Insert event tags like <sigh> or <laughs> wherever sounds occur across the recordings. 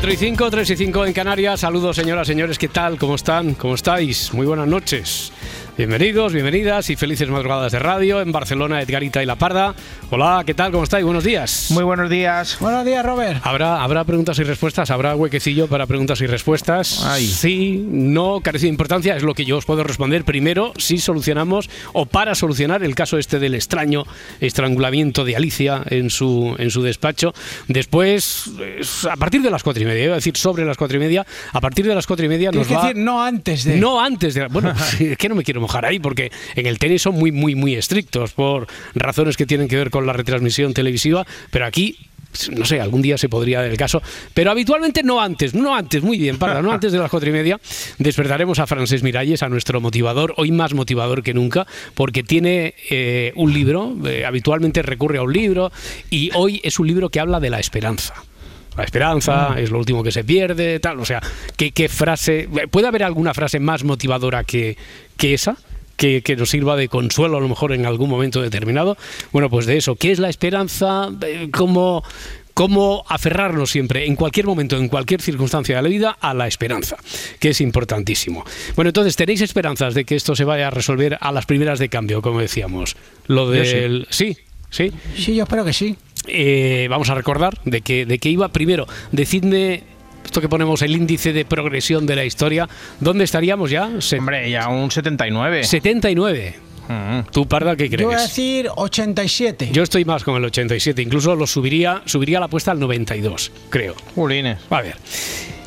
Cuatro y 5, 3 y 5 en Canarias. Saludos, señoras, señores. ¿Qué tal? ¿Cómo están? ¿Cómo estáis? Muy buenas noches. Bienvenidos, bienvenidas y felices madrugadas de radio en Barcelona, Edgarita y La Parda. Hola, ¿qué tal? ¿Cómo estáis? Buenos días. Muy buenos días. Buenos días, Robert. ¿Habrá, ¿Habrá preguntas y respuestas? ¿Habrá huequecillo para preguntas y respuestas? Ay. Sí, no, carece de importancia. Es lo que yo os puedo responder primero si solucionamos o para solucionar el caso este del extraño estrangulamiento de Alicia en su, en su despacho. Después, es a partir de las cuatro y media, iba a decir sobre las cuatro y media, a partir de las cuatro y media nos Tienes que decir no antes de. No antes de. Bueno, <laughs> es que no me quiero mojar porque en el tenis son muy, muy, muy estrictos por razones que tienen que ver con la retransmisión televisiva, pero aquí. No sé, algún día se podría dar el caso, pero habitualmente no antes, no antes, muy bien, para, no antes de las cuatro y media. Despertaremos a Francés Miralles, a nuestro motivador, hoy más motivador que nunca, porque tiene eh, un libro, eh, habitualmente recurre a un libro, y hoy es un libro que habla de la esperanza. La esperanza es lo último que se pierde, tal. O sea, ¿qué, qué frase. ¿Puede haber alguna frase más motivadora que, que esa? Que, que nos sirva de consuelo a lo mejor en algún momento determinado. Bueno, pues de eso. ¿Qué es la esperanza? Eh, ¿Cómo, cómo aferrarnos siempre, en cualquier momento, en cualquier circunstancia de la vida, a la esperanza, que es importantísimo. Bueno, entonces, ¿tenéis esperanzas de que esto se vaya a resolver a las primeras de cambio, como decíamos? Lo Yo sí. del. sí, sí. Sí, yo espero que sí. Eh, vamos a recordar de que, de que iba primero. Decidme, esto que ponemos el índice de progresión de la historia, ¿dónde estaríamos ya? Se- Hombre, ya un 79. 79. Mm. ¿Tú, Parda, qué Yo voy a crees? decir 87. Yo estoy más con el 87, incluso lo subiría, subiría la apuesta al 92, creo. Jolines. A ver.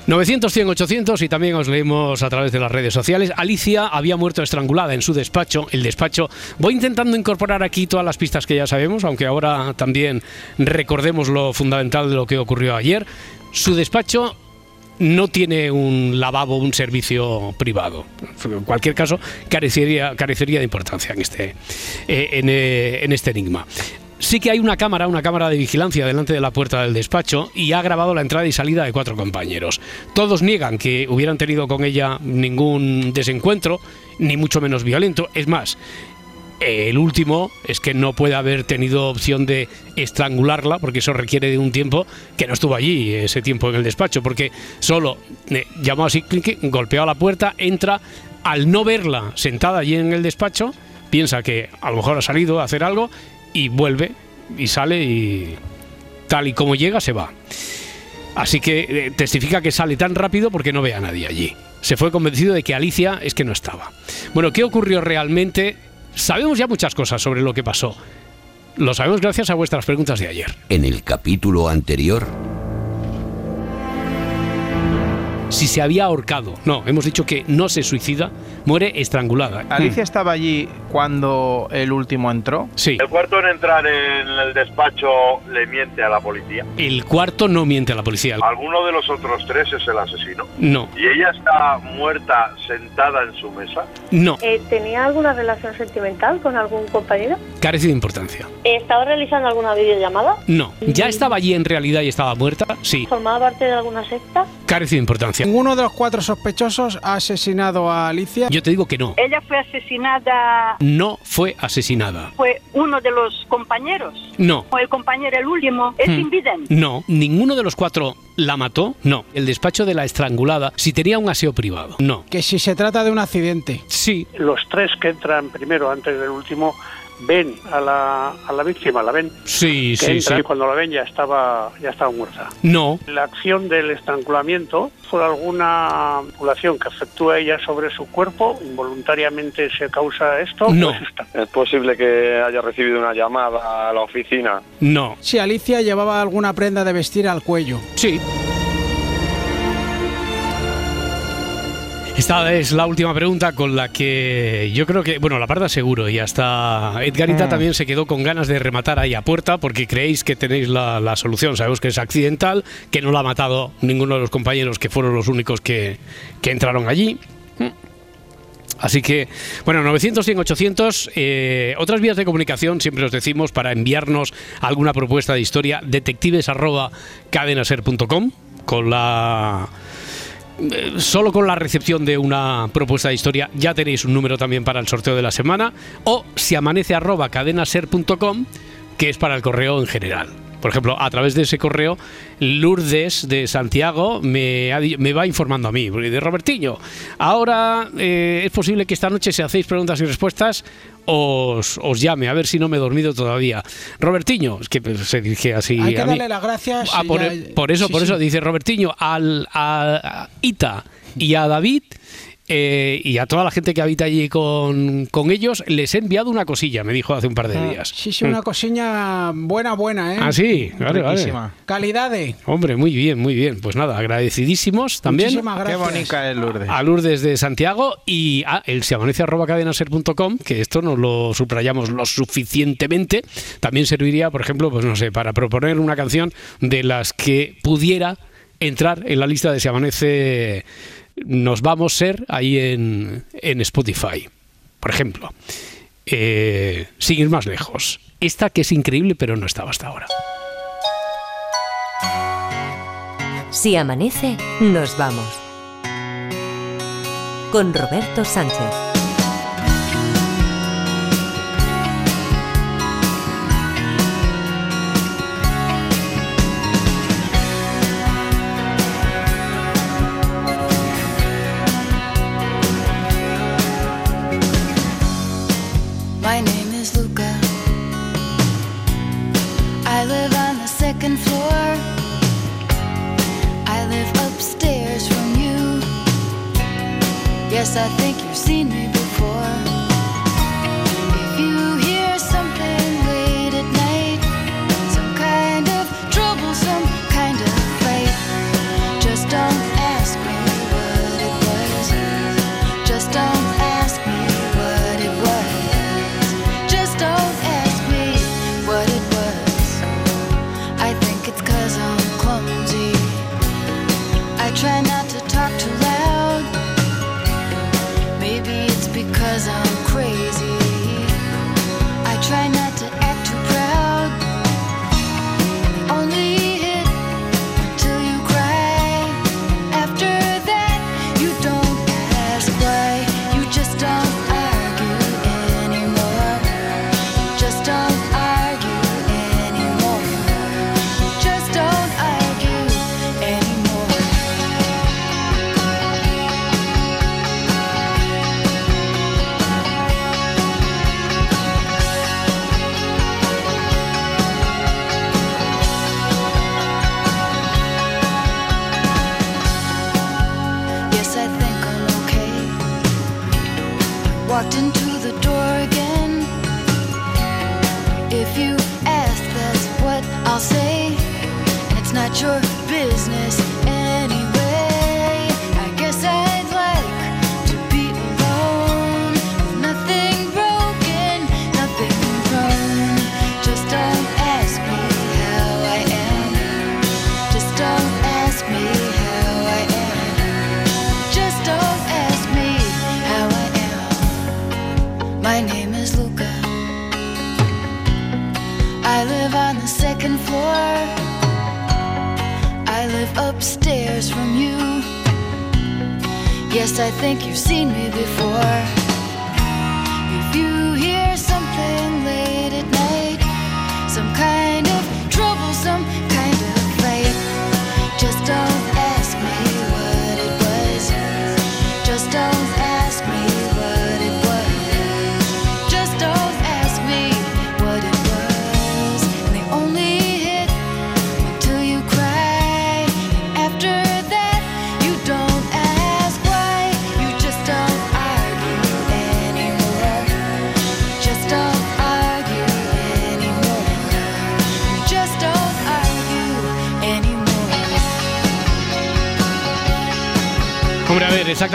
900, 100, 800 y también os leemos a través de las redes sociales. Alicia había muerto estrangulada en su despacho. El despacho. Voy intentando incorporar aquí todas las pistas que ya sabemos, aunque ahora también recordemos lo fundamental de lo que ocurrió ayer. Su despacho no tiene un lavabo, un servicio privado. En cualquier caso, carecería, carecería de importancia en este, eh, en, eh, en este enigma. Sí que hay una cámara, una cámara de vigilancia delante de la puerta del despacho y ha grabado la entrada y salida de cuatro compañeros. Todos niegan que hubieran tenido con ella ningún desencuentro, ni mucho menos violento. Es más, el último es que no puede haber tenido opción de estrangularla, porque eso requiere de un tiempo que no estuvo allí ese tiempo en el despacho, porque solo eh, llamó así, golpeó a la puerta, entra, al no verla sentada allí en el despacho, piensa que a lo mejor ha salido a hacer algo y vuelve y sale y tal y como llega se va. Así que eh, testifica que sale tan rápido porque no ve a nadie allí. Se fue convencido de que Alicia es que no estaba. Bueno, ¿qué ocurrió realmente? Sabemos ya muchas cosas sobre lo que pasó. Lo sabemos gracias a vuestras preguntas de ayer. En el capítulo anterior, Si se había ahorcado. No, hemos dicho que no se suicida, muere estrangulada. ¿Alicia estaba allí cuando el último entró? Sí, El cuarto en entrar en el despacho le miente a la policía. el cuarto no miente a la policía. Alguno de los otros tres es el asesino. No, Y ella está muerta sentada en su mesa. no, Eh, ¿Tenía alguna relación sentimental con algún compañero? carece de importancia. ¿Estaba realizando alguna videollamada? No, ya estaba allí en realidad y estaba muerta. Sí, ¿Formaba parte de alguna secta? carece de importancia. Ninguno de los cuatro sospechosos ha asesinado a Alicia. Yo te digo que no. Ella fue asesinada, No fue asesinada. fue uno de los compañeros, No, o el compañero el último, es Hmm. invidente. no. Ninguno de los cuatro la mató. No. El despacho de la estrangulada, si tenía un aseo privado. No. Que si se trata de un accidente. Sí, los tres que entran primero antes del último ven a la, a la víctima, la ven, sí, que sí, entra sí. y cuando la ven ya estaba, ya estaba muerta. No, La acción del estrangulamiento fue alguna manipulación que efectúa ella sobre su cuerpo, involuntariamente se causa esto. No. pues está. Es posible que haya recibido una llamada a la oficina. no. Si Alicia llevaba alguna prenda de vestir al cuello. Sí. Esta es la última pregunta con la que yo creo que, bueno, la parda seguro y hasta Edgarita Mm. también se quedó con ganas de rematar ahí a puerta porque creéis que tenéis la, la solución. Sabemos que es accidental, que no la ha matado ninguno de los compañeros que fueron los únicos que, que entraron allí. Mm. Así que, bueno, 900, 100, 800. eh, otras vías de comunicación, siempre os decimos, para enviarnos alguna propuesta de historia, detectives arroba cadenaser.com con la solo con la recepción de una propuesta de historia ya tenéis un número también para el sorteo de la semana o si amanece arroba cadenaser.com que es para el correo en general. Por ejemplo, a través de ese correo, Lourdes de Santiago me, ha me va informando a mí, de Robertiño. Ahora eh, es posible que esta noche, si hacéis preguntas y respuestas, os, os llame, a ver si no me he dormido todavía. Robertiño, es que pues, se dirige así Hay que a mí. darle las gracias. Ah, y por, ya- por eso, sí, por sí. eso dice Robertiño al, a Ita y a David eh, y a toda la gente que habita allí con, con ellos les he enviado una cosilla, me dijo hace un par de días. Sí, sí, una cosiña buena, buena, ¿eh? Ah, sí, vale, vale. Riquísima. Calidad de. Hombre, muy bien, muy bien. Pues nada, agradecidísimos también Muchísimas Qué gracias. bonita es Lourdes. a Lourdes de Santiago y a el cadenaser.com, que esto nos lo subrayamos lo suficientemente. También serviría, por ejemplo, pues no sé, para proponer una canción de las que pudiera entrar en la lista de si amanece nos vamos ser ahí en, en Spotify. Por ejemplo, eh, sin ir más lejos. Esta que es increíble, pero no estaba hasta ahora. Si amanece, nos vamos. Con Roberto Sánchez.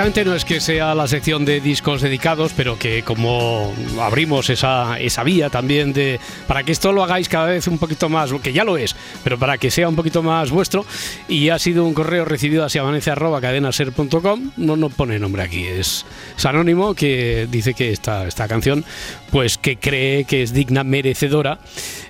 No es que sea la sección de discos dedicados, pero que como abrimos esa, esa vía también de para que esto lo hagáis cada vez un poquito más, que ya lo es, pero para que sea un poquito más vuestro, y ha sido un correo recibido hacia amanece arroba cadenaser.com, no, no pone nombre aquí, es, es anónimo que dice que esta, esta canción, pues que cree que es digna merecedora,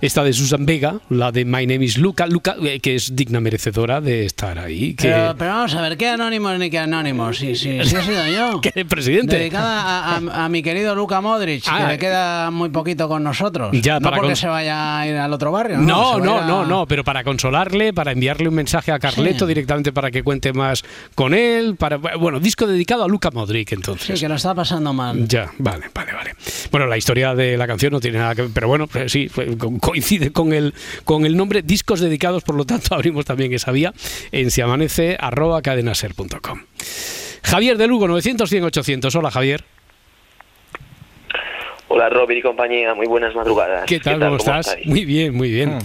esta de Susan Vega, la de My Name is Luca, Luca, eh, que es digna merecedora de estar ahí. Que, Pero, pero vamos a ver, ¿qué anónimos ni qué anónimos? Si, si, si he sido yo. que presidente. Dedicada a, a- a mi querido Luca Modric, Ah. que le queda muy poquito con nosotros. Ya, no porque se vaya a ir al otro barrio. No, No, no, a- no, no, pero para consolarle, para enviarle un mensaje a Carleto Sí. directamente para que cuente más con él, para bueno, disco dedicado a Luca Modric Sí, entonces. que lo está pasando mal. Ya, vale, vale, vale. Bueno, la historia de la canción no tiene nada que ver, pero bueno, pues sí, coincide con el, con el nombre, discos dedicados, por lo tanto <laughs> abrimos también esa vía en siamanece arroba cadenaser.com. Javier de Lugo, 900 100 800. Hola Javier. Hola Robert y compañía, muy buenas madrugadas. ¿Qué tal? ¿Cómo, estás? Muy bien, muy bien.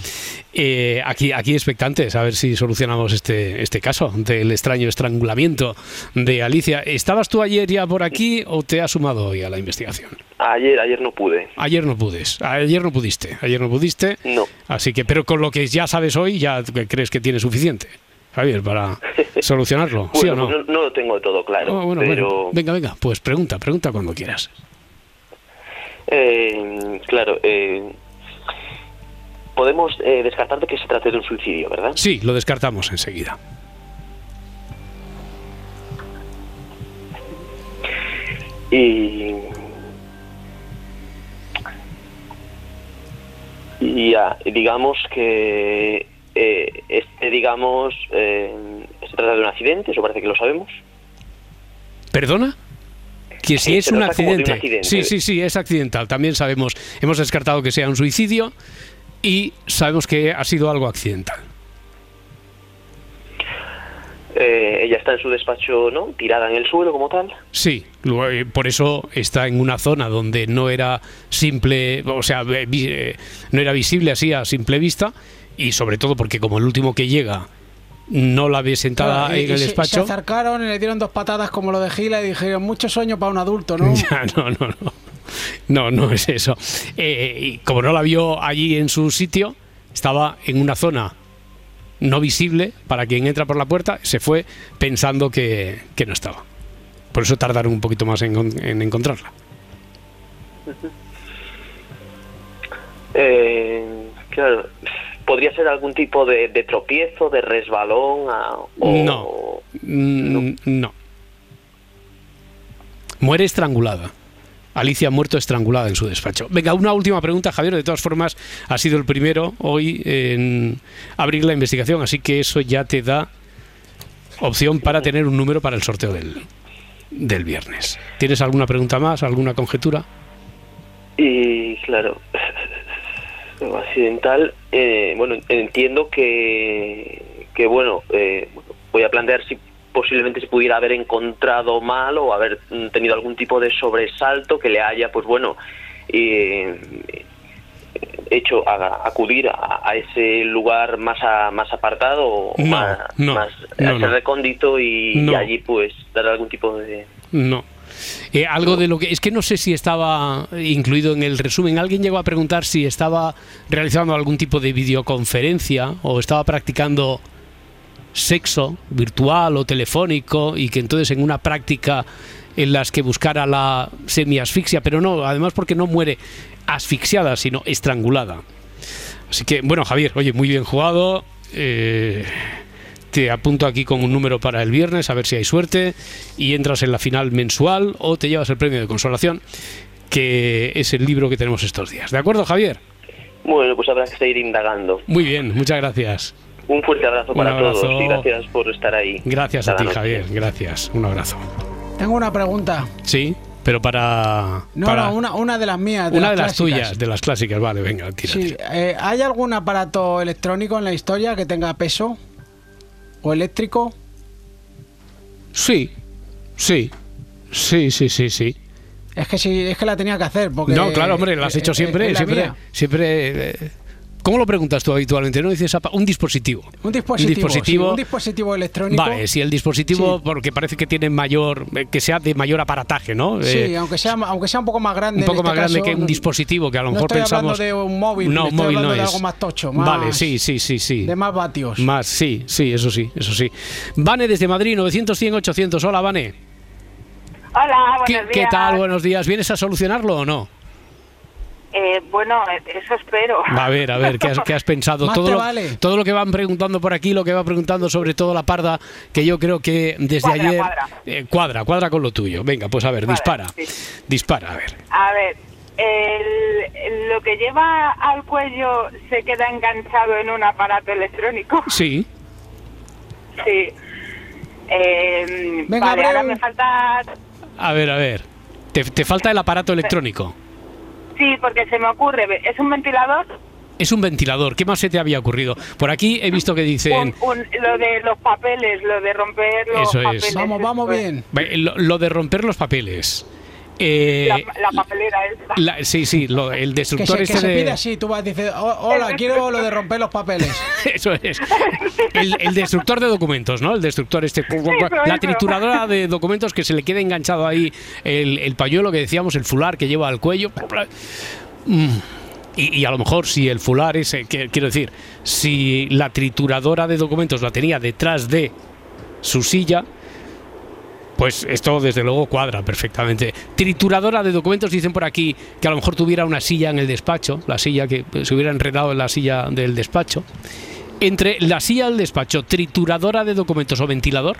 Eh, aquí, aquí expectantes a ver si solucionamos este, este caso del extraño estrangulamiento de Alicia. ¿Estabas tú ayer ya por aquí o te has sumado hoy a la investigación? Ayer, ayer no pude. Ayer no pudes, ayer no pudiste, ayer no pudiste. No. Así que, pero con lo que ya sabes hoy, ya crees que tienes suficiente, Javier, para <laughs> solucionarlo, ¿sí o no? pues no, no lo tengo todo claro, Oh, bueno, pero bueno. Venga, venga, pues pregunta, pregunta cuando quieras. eh, claro, eh, podemos eh, descartar de que se trate de un suicidio, ¿verdad? Sí, lo descartamos enseguida. Y y ya, digamos que este, digamos, eh, se trata de un accidente, eso parece que lo sabemos. ¿Perdona? Que si Sí, es un accidente. Sí, sí, sí, es accidental. También sabemos, hemos descartado que sea un suicidio y sabemos que ha sido algo accidental. Eh, ella está en su despacho, ¿no? Tirada en el suelo como tal. Sí, eh, por eso está en una zona donde no era simple, o sea, eh, no era visible así a simple vista y sobre todo porque como el último que llega no la ve sentada Claro, y- en y el se- Se despacho. acercaron y le dieron dos patadas como lo de Gila y dijeron, mucho sueño para un adulto, ¿no? <laughs> Ya, no, no, no. No, no es eso. Eh, y como no la vio allí en su sitio, estaba en una zona no visible para quien entra por la puerta, se fue pensando que, que no estaba. Por eso tardaron un poquito más en, en encontrarla. Eh, claro, podría ser algún tipo de, de tropiezo, de resbalón. ah, o- No. Mm, no. Muere estrangulada. Alicia ha muerto estrangulada en su despacho. Venga, una última pregunta, Javier. De todas formas, ha sido el primero hoy en abrir la investigación, así que eso ya te da opción para tener un número para el sorteo del, del viernes. ¿Tienes alguna pregunta más, alguna conjetura? Y claro, accidental, eh, bueno, entiendo que, que bueno, eh, voy a plantear si posiblemente se pudiera haber encontrado mal o haber mm, tenido algún tipo de sobresalto que le haya, pues bueno, eh, hecho a- acudir a, a ese lugar más a- más apartado o No, más, no, más no, recóndito y, allí pues dar algún tipo de No. Eh, algo de lo que es que no sé si estaba incluido en el resumen. Alguien llegó a preguntar si estaba realizando algún tipo de videoconferencia o estaba practicando sexo virtual o telefónico y que entonces en una práctica en las que buscara la semiasfixia, pero no, además porque no muere asfixiada, sino estrangulada. Así que, bueno, Javier, oye, muy bien jugado. Eh, te apunto aquí con un número para el viernes, a ver si hay suerte, y entras en la final mensual o te llevas el premio de consolación, que es el libro que tenemos estos días. ¿De acuerdo, Javier? bueno pues habrá que seguir indagando Muy bien, muchas gracias. un fuerte abrazo Un para abrazo. todos y gracias por estar ahí Gracias a ti, noche. Javier. Gracias. Un abrazo. Tengo una pregunta. Sí, pero para... No, para- no, una, una de las mías. De una las de las clásicas. tuyas, de las clásicas. Vale, venga, tira. Sí, eh, ¿hay algún aparato electrónico en la historia que tenga peso? ¿O eléctrico? Sí, sí, sí, sí, sí, sí. Es que sí, es que la tenía que hacer. Porque, no, claro, hombre, lo has eh, hecho eh, siempre, la siempre, siempre. ¿Cómo lo preguntas tú habitualmente? No dices un dispositivo. Un dispositivo. dispositivo. sí, un dispositivo electrónico. Vale, si el dispositivo, Sí. porque parece que tiene mayor, eh, que sea de mayor aparataje, ¿no? Sí, Eh, aunque sea, aunque sea un poco más grande. un poco en este más grande caso, que un dispositivo que a lo no mejor estoy pensamos. hablando de un móvil, No, estoy móvil hablando no de es. algo más tocho, más- Vale, sí, sí, sí, sí. De más vatios. Más, sí, sí, eso sí, eso sí. Vane desde Madrid, 900, 100, 800. Hola, Vane. Hola, buenos ¿Qué, días. qué tal? Buenos días. ¿Vienes a solucionarlo o no? Eh, bueno, eh, eso espero. A ver, a ver, ¿qué has, qué has pensado? <laughs> Todo lo, vale. todo lo que van preguntando por aquí, lo que va preguntando sobre todo la parda, que yo creo que desde Cuadra, ayer... cuadra. eh, cuadra, cuadra con lo tuyo. Venga, pues a ver, dispara. sí. Dispara, a ver. A ver, el- lo que lleva al cuello se queda enganchado en un aparato electrónico. <laughs> Sí. Sí. Eh, Venga, vale, ahora me falta... A ver, a ver. Te, te falta el aparato electrónico. Sí, porque se me ocurre, ¿es un ventilador? Es un ventilador. ¿Qué más se te había ocurrido? Por aquí he visto que dicen... Un- un- lo de los papeles, lo de romper los Eso es. papeles. Vamos, vamos Pues, bien. Lo de romper los papeles. Eh, La, la papelera esta. la- sí, sí, lo- el Que destructor se, que este se de... pide así, tú vas y dices, "Oh, hola, quiero lo de romper los papeles. <laughs> Eso es. El, el destructor de documentos, ¿no? El destructor este. la trituradora de documentos que se le queda enganchado ahí el, el pañuelo que decíamos, el fular que lleva al cuello. Mm. Y, y a lo mejor si el fular ese, que- quiero decir, si la trituradora de documentos la tenía detrás de su silla, pues esto desde luego cuadra perfectamente. Trituradora de documentos dicen por aquí que a lo mejor tuviera una silla en el despacho, la silla que se hubiera enredado en la silla del despacho. Entre la silla del despacho, trituradora de documentos o ventilador,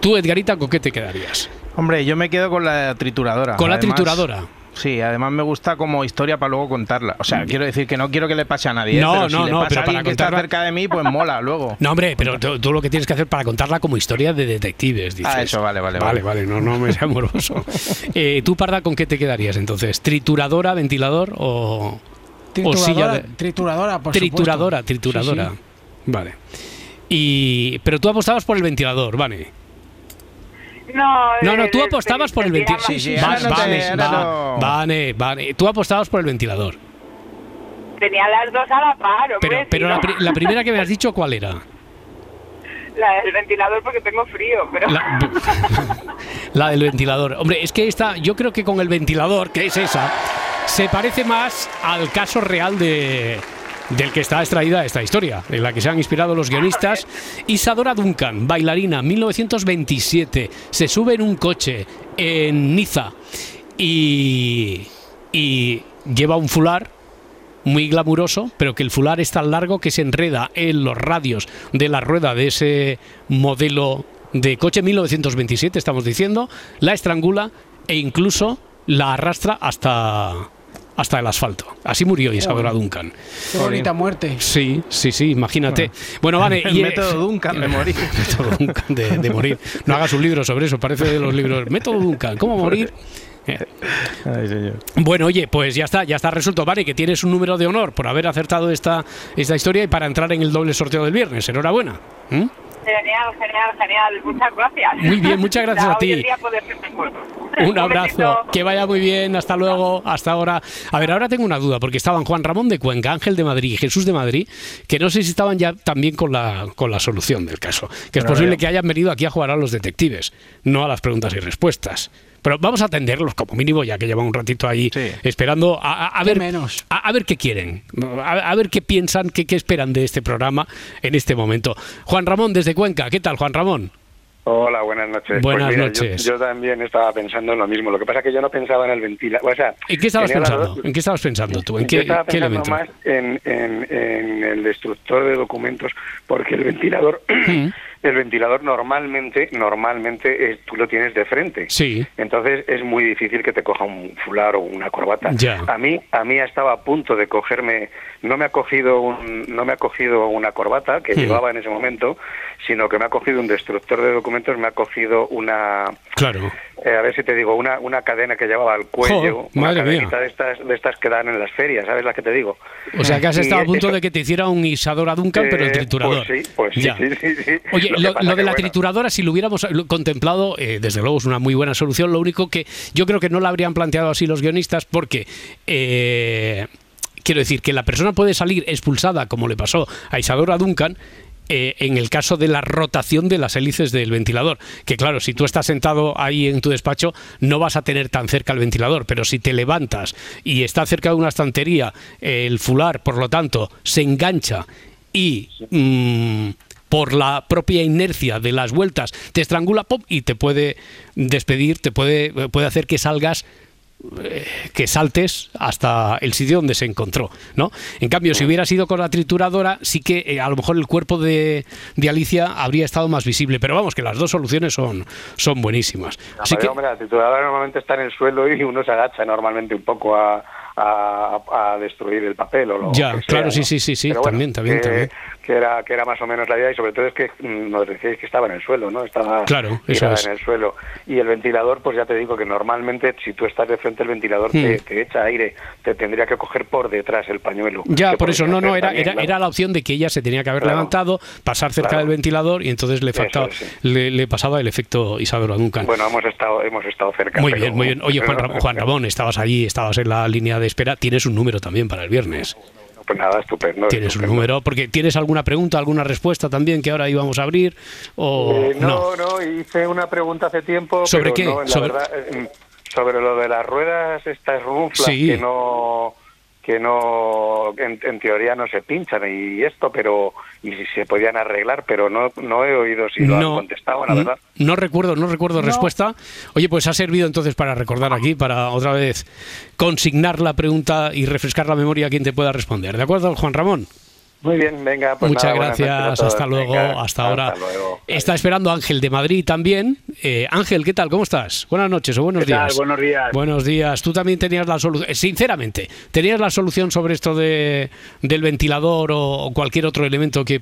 tú Edgarita, ¿con qué te quedarías? Hombre, yo me quedo con la trituradora. Con la trituradora. Sí, además me gusta como historia para luego contarla. O sea, quiero decir que no quiero que le pase a nadie. ¿eh? No, pero si no, le no, pasa pero a para que está contarla- cerca de mí, pues mola luego. <laughs> No, hombre, pero tú, tú lo que tienes que hacer para contarla como historia de detectives, dices. Ah, eso, vale, vale, Vale, vale. vale, no, no me sea amoroso. <laughs> Eh, ¿Tú, Parda, con qué te quedarías entonces? ¿Trituradora, ventilador o...? o silla Trituradora, de- trituradora, por trituradora, supuesto. trituradora. Sí, Vale. Y, pero tú apostabas por el ventilador, vale. No, No, no, tú apostabas por el ventilador. Sí, sí, Va- ahora no te- vale, ahora va- no. vale, vale. Tú apostabas por el ventilador. Tenía las dos a la par, hombre. Pero, pero la, no. pri- la primera que me has dicho, ¿cuál era? La del ventilador porque tengo frío, pero... La, <laughs> la del ventilador. Hombre, es que esta, yo creo que con el ventilador, que es esa, se parece más al caso real de del que está extraída esta historia, en la que se han inspirado los guionistas. Isadora Duncan, bailarina, 1927, se sube en un coche en Niza y, lleva un fular muy glamuroso, pero que el fular es tan largo que se enreda en los radios de la rueda de ese modelo de coche 1927, estamos diciendo, la estrangula e incluso la arrastra hasta hasta el asfalto. Así murió Isadora Duncan. Qué bonita muerte. Sí, sí, sí, imagínate. Bueno, vale. El y, método Duncan de morir. <laughs> el método Duncan de, de morir. No hagas un libro sobre eso, parece de los libros. Método Duncan, ¿cómo morir? Ay, señor. bueno, oye, pues ya está, ya está resuelto. Vale, que tienes un número de honor por haber acertado esta, esta historia y para entrar en el doble sorteo del viernes. Enhorabuena. ¿Mm? Genial, genial, genial. Muchas gracias. Muy bien, muchas gracias a <laughs> ti. Un abrazo. Que vaya muy bien. Hasta luego. Hasta ahora. A ver, ahora tengo una duda, porque estaban Juan Ramón de Cuenca, Ángel de Madrid y Jesús de Madrid, que no sé si estaban ya también con la, con la solución del caso. Que es Pero posible que hayan venido aquí a jugar a los detectives, no a las preguntas y respuestas. Pero vamos a atenderlos como mínimo, ya que llevan un ratito ahí Sí. esperando a, a- a ¿Qué ver menos? A, a ver qué quieren, a, a ver qué piensan, qué, qué esperan de este programa en este momento. Juan Ramón desde Cuenca, ¿qué tal, Juan Ramón? Hola, buenas noches. Buenas Pues mira, noches. Yo, yo también estaba pensando en lo mismo. Lo que pasa es que yo no pensaba en el ventilador. O sea, ¿En qué estabas pensando? dos- ¿En qué estabas pensando tú? ¿En yo qué, estaba qué pensando elemento? más en, en- en el destructor de documentos, porque el ventilador, Mm. El ventilador normalmente, normalmente eh, tú lo tienes de frente. Sí. Entonces es muy difícil que te coja un fular o una corbata. Ya. A mí, a mí estaba a punto de cogerme, no me ha cogido un, no me ha cogido una corbata que Mm. llevaba en ese momento, sino que me ha cogido un destructor de documentos, me ha cogido una, Claro. Eh, a ver si te digo, una, una cadena que llevaba al cuello, una madre mía. cadenita de estas, de estas que dan en las ferias, ¿sabes las que te digo? O sea que has Y estado a punto eso- de que te hiciera un Isadora Duncan, pero el Eh, triturador. Pues sí, pues Ya. sí, sí, sí. Oye, Lo de la bueno, trituradora, si lo hubiéramos contemplado, eh, desde luego es una muy buena solución. Lo único que yo creo que no la habrían planteado así los guionistas, porque eh, Quiero decir que la persona puede salir expulsada, como le pasó a Isadora Duncan, eh, en el caso de la rotación de las hélices del ventilador. Que claro, si tú estás sentado ahí en tu despacho, no vas a tener tan cerca el ventilador, pero si te levantas y está cerca de una estantería, el fular, por lo tanto, se engancha y... mm, por la propia inercia de las vueltas te estrangula pop y te puede despedir, te puede, puede hacer que salgas eh, que saltes hasta el sitio donde se encontró, ¿no? En cambio, si hubiera sido con la trituradora, sí que eh, a lo mejor el cuerpo de, de Alicia habría estado más visible. Pero vamos, que las dos soluciones son, son buenísimas. Así Pero, que, hombre, la trituradora normalmente está en el suelo y uno se agacha normalmente un poco a, a, a destruir el papel o lo ya, que sea, claro, ¿no? sí, sí, sí, sí, bueno, también, también, que, también. que era que era más o menos la idea y sobre todo es que mm, nos decíais que estaba en el suelo, ¿no? Estaba Claro, eso es. en el suelo y el ventilador, pues ya te digo que normalmente si tú estás de frente el ventilador te, Hmm. te echa aire, te tendría que coger por detrás el pañuelo. Ya, por eso, no, no, era, también, era, claro. era la opción de que ella se tenía que haber Claro. levantado, pasar cerca Claro. del ventilador y entonces le, faltaba, es, sí. le, le pasaba el efecto Isadora Duncan. Bueno, hemos estado hemos estado cerca. Muy pero- bien, muy bien. Oye, Juan, <laughs> Juan Ramón, estabas allí, estabas en la línea de espera. Tienes un número también para el viernes. Pues nada, estupendo. Tienes un número, porque tienes alguna pregunta, alguna respuesta también que ahora íbamos a abrir o Eh, no. no, no, hice una pregunta hace tiempo. ¿Sobre pero qué? no, la Sobre- verdad, eh, sobre lo de las ruedas, estas runflas Sí. que no que no en, en teoría no se pinchan y esto pero y si se podían arreglar pero no no he oído si lo han contestado la verdad No recuerdo, no recuerdo respuesta. Oye, pues ha servido entonces para recordar aquí, para otra vez consignar la pregunta y refrescar la memoria a quien te pueda responder. ¿De acuerdo, Juan Ramón? Muy bien venga pues Muchas nada, gracias, hasta luego, Venga, hasta ahora. luego. Está esperando Ángel de Madrid también. Eh, Ángel, ¿qué tal? ¿Cómo estás? Buenas noches o buenos ¿Qué tal? días. Buenos días. Buenos días. Tú también tenías la solución, sinceramente, ¿tenías la solución sobre esto de, del ventilador o, o cualquier otro elemento que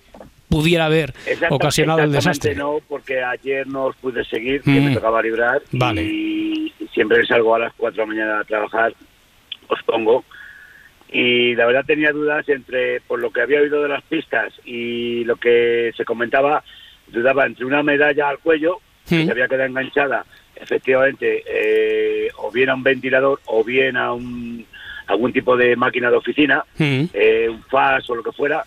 pudiera haber ocasionado el exactamente desastre? no, porque ayer no os pude seguir, que Mm. me tocaba librar. Vale. Y siempre que salgo a las 4 de la mañana a trabajar, os pongo. Y la verdad tenía dudas entre, por lo que había oído de las pistas y lo que se comentaba, dudaba entre una medalla al cuello, que se había quedado enganchada, efectivamente, eh, o bien a un ventilador o bien a un, algún tipo de máquina de oficina, eh, un FAS o lo que fuera.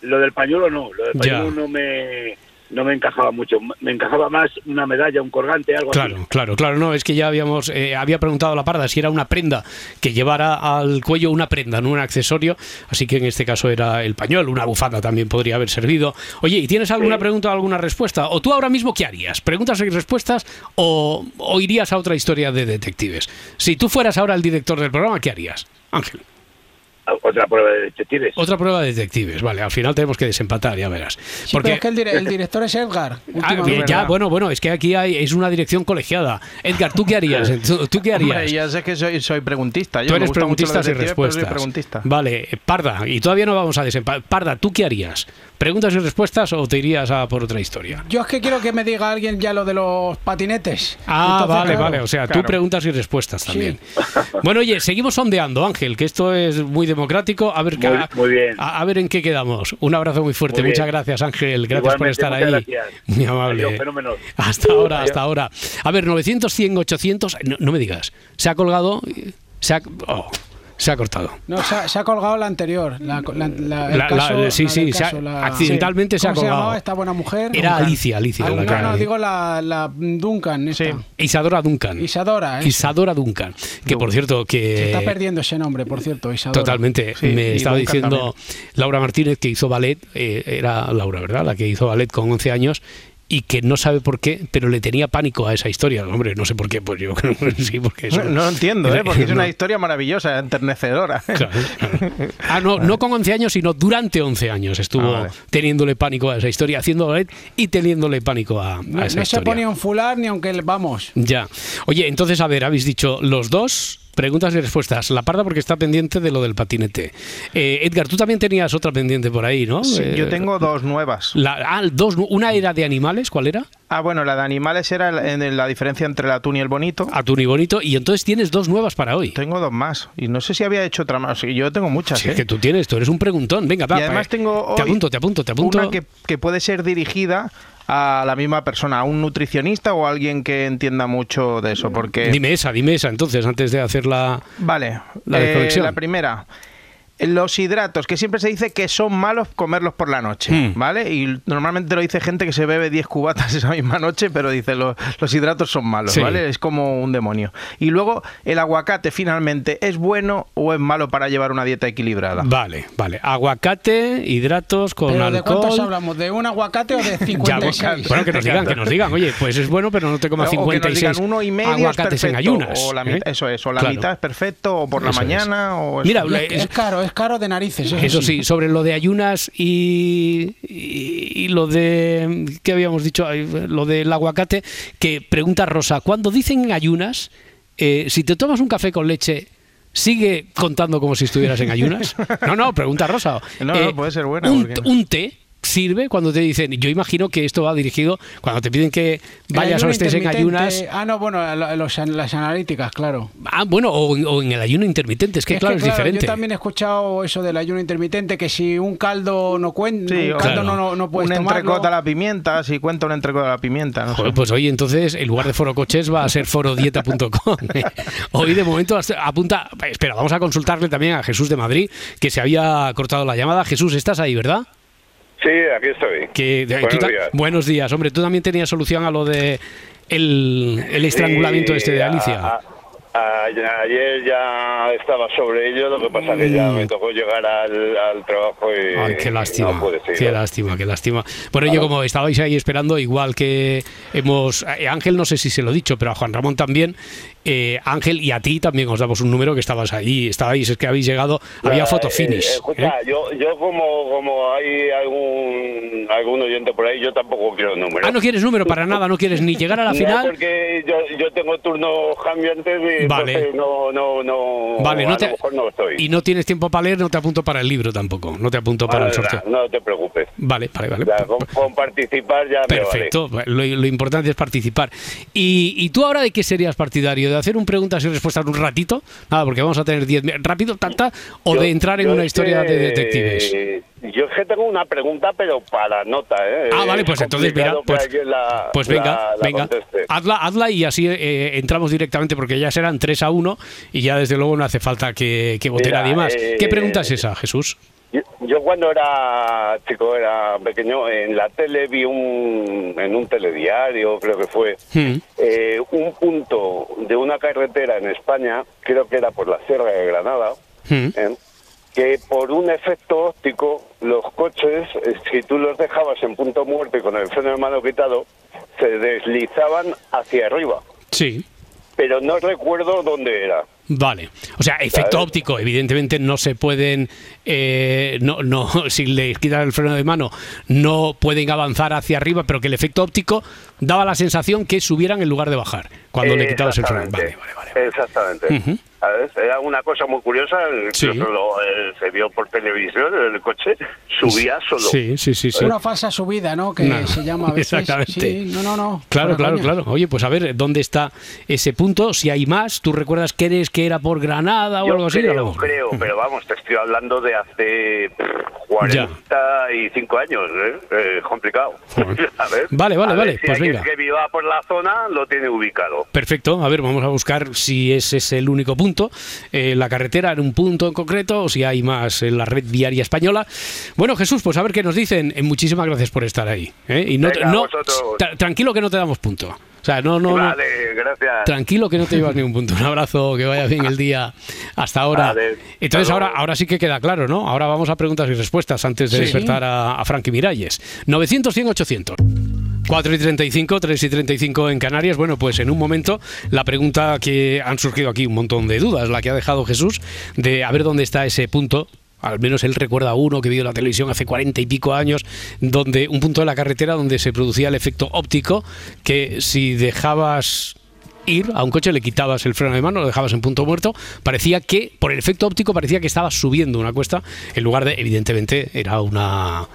Lo del pañuelo no, lo del Ya. pañuelo no me, no me encajaba mucho. Me encajaba más una medalla, un colgante, algo Claro, así. claro, claro, no, es que ya habíamos, eh, había preguntado a la parda si era una prenda que llevara al cuello una prenda, no un accesorio, así que en este caso era el pañuelo, una bufanda también podría haber servido. Oye, ¿y tienes alguna pregunta o alguna respuesta? ¿O tú ahora mismo qué harías? ¿Preguntas y respuestas o, o irías a otra historia de detectives? Si tú fueras ahora el director del programa, ¿qué harías? Ángel. Otra prueba de detectives. Otra prueba de detectives, vale, al final tenemos que desempatar, ya verás. Sí, pero es que el, dire- el director es Edgar. Ah, últimamente. bien, ya, bueno, bueno, es que aquí hay, es una dirección colegiada. Edgar, ¿tú qué harías? <laughs> ¿Tú, tú qué harías? Hombre, ya sé que soy, soy preguntista. Yo Tú eres preguntistas y detectives, pero soy respuestas. preguntista. Vale, eh, Parda, y todavía no vamos a desempatar. Parda, ¿tú qué harías? ¿Preguntas y respuestas o te irías a por otra historia? Yo es que quiero que me diga alguien ya lo de los patinetes. Ah, Entonces, vale, claro, vale. O sea, tú preguntas y respuestas también. <laughs> Bueno, oye, seguimos sondeando, Ángel, que esto es muy democrático. A ver, Muy- a, muy bien. A, a ver en qué quedamos. Un abrazo muy fuerte. Muy. Muchas gracias, Ángel. Gracias por estar ahí. gracias. Muy amable. Adiós, fenómeno. Hasta ahora, Adiós. hasta ahora. A ver, 900, 100, 800. No, no me digas. Se ha colgado. Se ha, oh, se ha cortado. No, se ha, se ha colgado la anterior. La, la- la- el La- la- caso- sí, sí, se ha- accidentalmente se ha ¿Cómo se colgado. llamaba esta buena mujer? Era Duncan. Alicia, Alicia, Ah, la Duncan, que- no, digo la, la Duncan. Esta. Isadora Duncan. Isadora, esa. Isadora Duncan. Que por cierto, que. Se está perdiendo ese nombre, por cierto, Isadora. Totalmente. Sí, Me estaba Duncan diciendo también. Laura Martínez que hizo ballet, eh, era Laura, ¿verdad? La que hizo ballet con 11 años y que no sabe por qué, pero le tenía pánico a esa historia. Hombre, no sé por qué, pues yo <laughs> creo que sí, porque eso... No, no entiendo, ¿eh? porque es <laughs> una No. historia maravillosa, enternecedora. <laughs> Ah, no, no con 11 años, sino durante 11 años estuvo Ah, vale. teniéndole pánico a esa historia, haciendo ballet y teniéndole pánico a, a No, esa no se historia. ponía un fular ni aunque le- vamos. Ya. Oye, entonces, a ver, habéis dicho los dos preguntas y respuestas. La parda porque está pendiente de lo del patinete. Eh, Edgar, tú también tenías otra pendiente por ahí, ¿no? Sí, Eh, yo tengo dos nuevas. la- ah, dos, una era de animales, ¿cuál era? Ah, bueno, la de animales era la, en la diferencia entre el atún y el bonito. Atún y bonito. Y entonces tienes dos nuevas para hoy. Tengo dos más. Y no sé si había hecho otra más. Yo tengo muchas. Sí, ¿eh? es que tú tienes, tú eres un preguntón. Venga, va, y además pa- tengo Te hoy apunto, te apunto, te apunto. una que, que puede ser dirigida a la misma persona, a un nutricionista o a alguien que entienda mucho de eso. Porque Dime esa, dime esa entonces, antes de hacer la... Vale, La eh, la primera. Los hidratos, que siempre se dice que son malos comerlos por la noche, Hmm. ¿vale? Y normalmente lo dice gente que se bebe 10 cubatas <laughs> esa misma noche, pero dice los, los hidratos son malos, Sí. ¿vale? Es como un demonio. Y luego, ¿el aguacate finalmente es bueno o es malo para llevar una dieta equilibrada? Vale, vale. Aguacate, hidratos con ¿Pero de cuántos alcohol. hablamos? ¿De un aguacate o de <laughs> Ya, 56? bueno, que nos digan, que nos digan. Oye, pues es bueno, pero no te comas O que nos 56 digan uno y medio es aguacates en perfecto, ayunas. O la ¿eh? mitad, Eso es, o la Claro. mitad es perfecto, o por la Eso es. mañana, o... es- Mira, es, es- es caro, es caro de narices. Eso sí, sobre lo de ayunas y, y- y lo de. ¿Qué habíamos dicho? Ay, Lo del aguacate, que pregunta Rosa, cuando dicen ayunas, eh, si te tomas un café con leche. ¿Sigue contando como si estuvieras en ayunas? <laughs> No, no, pregunta Rosa. Eh, No, no, puede ser buena, Un, porque- un té sirve cuando te dicen, yo imagino que esto va dirigido cuando te piden que vayas o estés en ayunas. Ah, no, bueno, los- las analíticas, claro. Ah, bueno, o, o en el ayuno intermitente, es que claro, es diferente. Yo también he escuchado eso del ayuno intermitente, que si un caldo no cuenta, Sí, un caldo Claro. no, no, no puedes un tomarlo. entrecot a la pimienta, si cuenta un entrecot a la pimienta, no sé. Joder, pues hoy entonces el lugar de Foro Coches va a ser forodieta.com. <laughs> <laughs> hoy de momento apunta. Espera, vamos a consultarle también a Jesús de Madrid, que se había cortado la llamada. Jesús, estás ahí, ¿verdad? Sí, aquí estoy. Que, Buenos ta- días. Buenos días. Hombre, tú también tenías solución a lo de el, el estrangulamiento Sí, este de Alicia. a- a- ayer ya estaba sobre ello, lo que pasa que ya Mm. me tocó llegar al, al trabajo y Ay, qué lástima, no pude qué lástima, qué lástima. Bueno, yo como estabais ahí esperando, igual que hemos... eh, Ángel, no sé si se lo he dicho, pero a Juan Ramón también, eh, Ángel y a ti también os damos un número que estabas ahí, estabais, es que habéis llegado, había Ya, foto eh, finish. eh, escucha, ¿eh? yo, yo como, como hay algún, algún oyente por ahí, yo tampoco quiero número. Ah, no quieres número para nada, no quieres ni llegar a la No, final. porque yo, yo tengo turnos cambiantes y Vale. no, no, no, Vale, a no te- lo mejor no estoy. Y no tienes tiempo para leer, no te apunto para el libro tampoco, no te apunto para el sorteo. No te preocupes. Vale, vale, vale. Ya, con, con participar ya me vale. Perfecto, lo, lo importante es participar. ¿Y, y tú ahora de qué serías partidario? ¿De hacer un preguntas y respuestas un ratito? Nada, porque vamos a tener 10 mi- rápido, tanta, o Yo- de entrar en una historia que- de detectives. Yo es que tengo una pregunta, pero para nota, ¿eh? Ah, vale, Es pues entonces, mira, pues, la- pues venga, la- la venga, hazla, hazla y así eh, entramos directamente porque ya serán 3 a 1 y ya desde luego no hace falta que, que vote Mira, nadie más. eh, ¿Qué pregunta es esa, Jesús? Yo, yo cuando era chico, era pequeño, en la tele vi un, en un telediario, creo que fue, Hmm. eh, un punto de una carretera en España, creo que era por la Sierra de Granada, Hmm. ¿eh? que por un efecto óptico los coches, eh, si tú los dejabas en punto muerto y con el freno de mano quitado, se deslizaban hacia arriba. Sí. Pero no recuerdo dónde era. Vale. O sea, efecto ¿Sabes? óptico, evidentemente no se pueden, eh, no, no, <laughs> si le quitan el freno de mano, no pueden avanzar hacia arriba, pero que el efecto óptico daba la sensación que subieran en lugar de bajar cuando le quitabas el freno. Vale, Exactamente. Exactamente. Ujú. ¿Sabes? Era una cosa muy curiosa, Sí. lo, eh, se vio por televisión, el coche subía solo. Sí, sí, sí, sí. Una falsa subida, ¿no? Que No, se llama a veces. <laughs> exactamente. Sí, no, no, no. Claro, claro, coña. claro. Oye, pues a ver, ¿dónde está ese punto? Si hay más, ¿tú recuerdas que eres que era por Granada o Yo algo así? A creo, mejor. creo, <laughs> pero vamos, te estoy hablando de hace pff, 45 años, ¿eh? Eh, complicado. ¿Sabes? <laughs> Vale, vale, A ver vale, Si pues alguien venga. que viva por la zona lo tiene ubicado. Perfecto, a ver, vamos a buscar si ese es el único punto, eh, la carretera en un punto en concreto o si hay más en la red viaria española. Bueno, Jesús, pues a ver qué nos dicen. Eh, muchísimas gracias por estar ahí. ¿eh? Y no, Venga, no- vosotros. tra- tranquilo que no te damos punto. O sea, no, no, no. vale, gracias. Tranquilo que no te llevas ni un punto. Un abrazo, que vaya bien el día hasta ahora. Vale, Entonces ahora, ahora sí que queda claro, ¿no? Ahora vamos a preguntas y respuestas antes de Sí. despertar a, a Frankie Miralles. 900, 100, 800. 4 y 35, 3 y 35 en Canarias. Bueno, pues en un momento la pregunta que han surgido aquí un montón de dudas, la que ha dejado Jesús, de a ver dónde está ese punto. Al menos él recuerda uno que vio la televisión hace cuarenta y pico años, donde un punto de la carretera donde se producía el efecto óptico, que si dejabas ir a un coche, le quitabas el freno de mano, lo dejabas en punto muerto, parecía que, por el efecto óptico, parecía que estabas subiendo una cuesta, en lugar de, evidentemente, era una,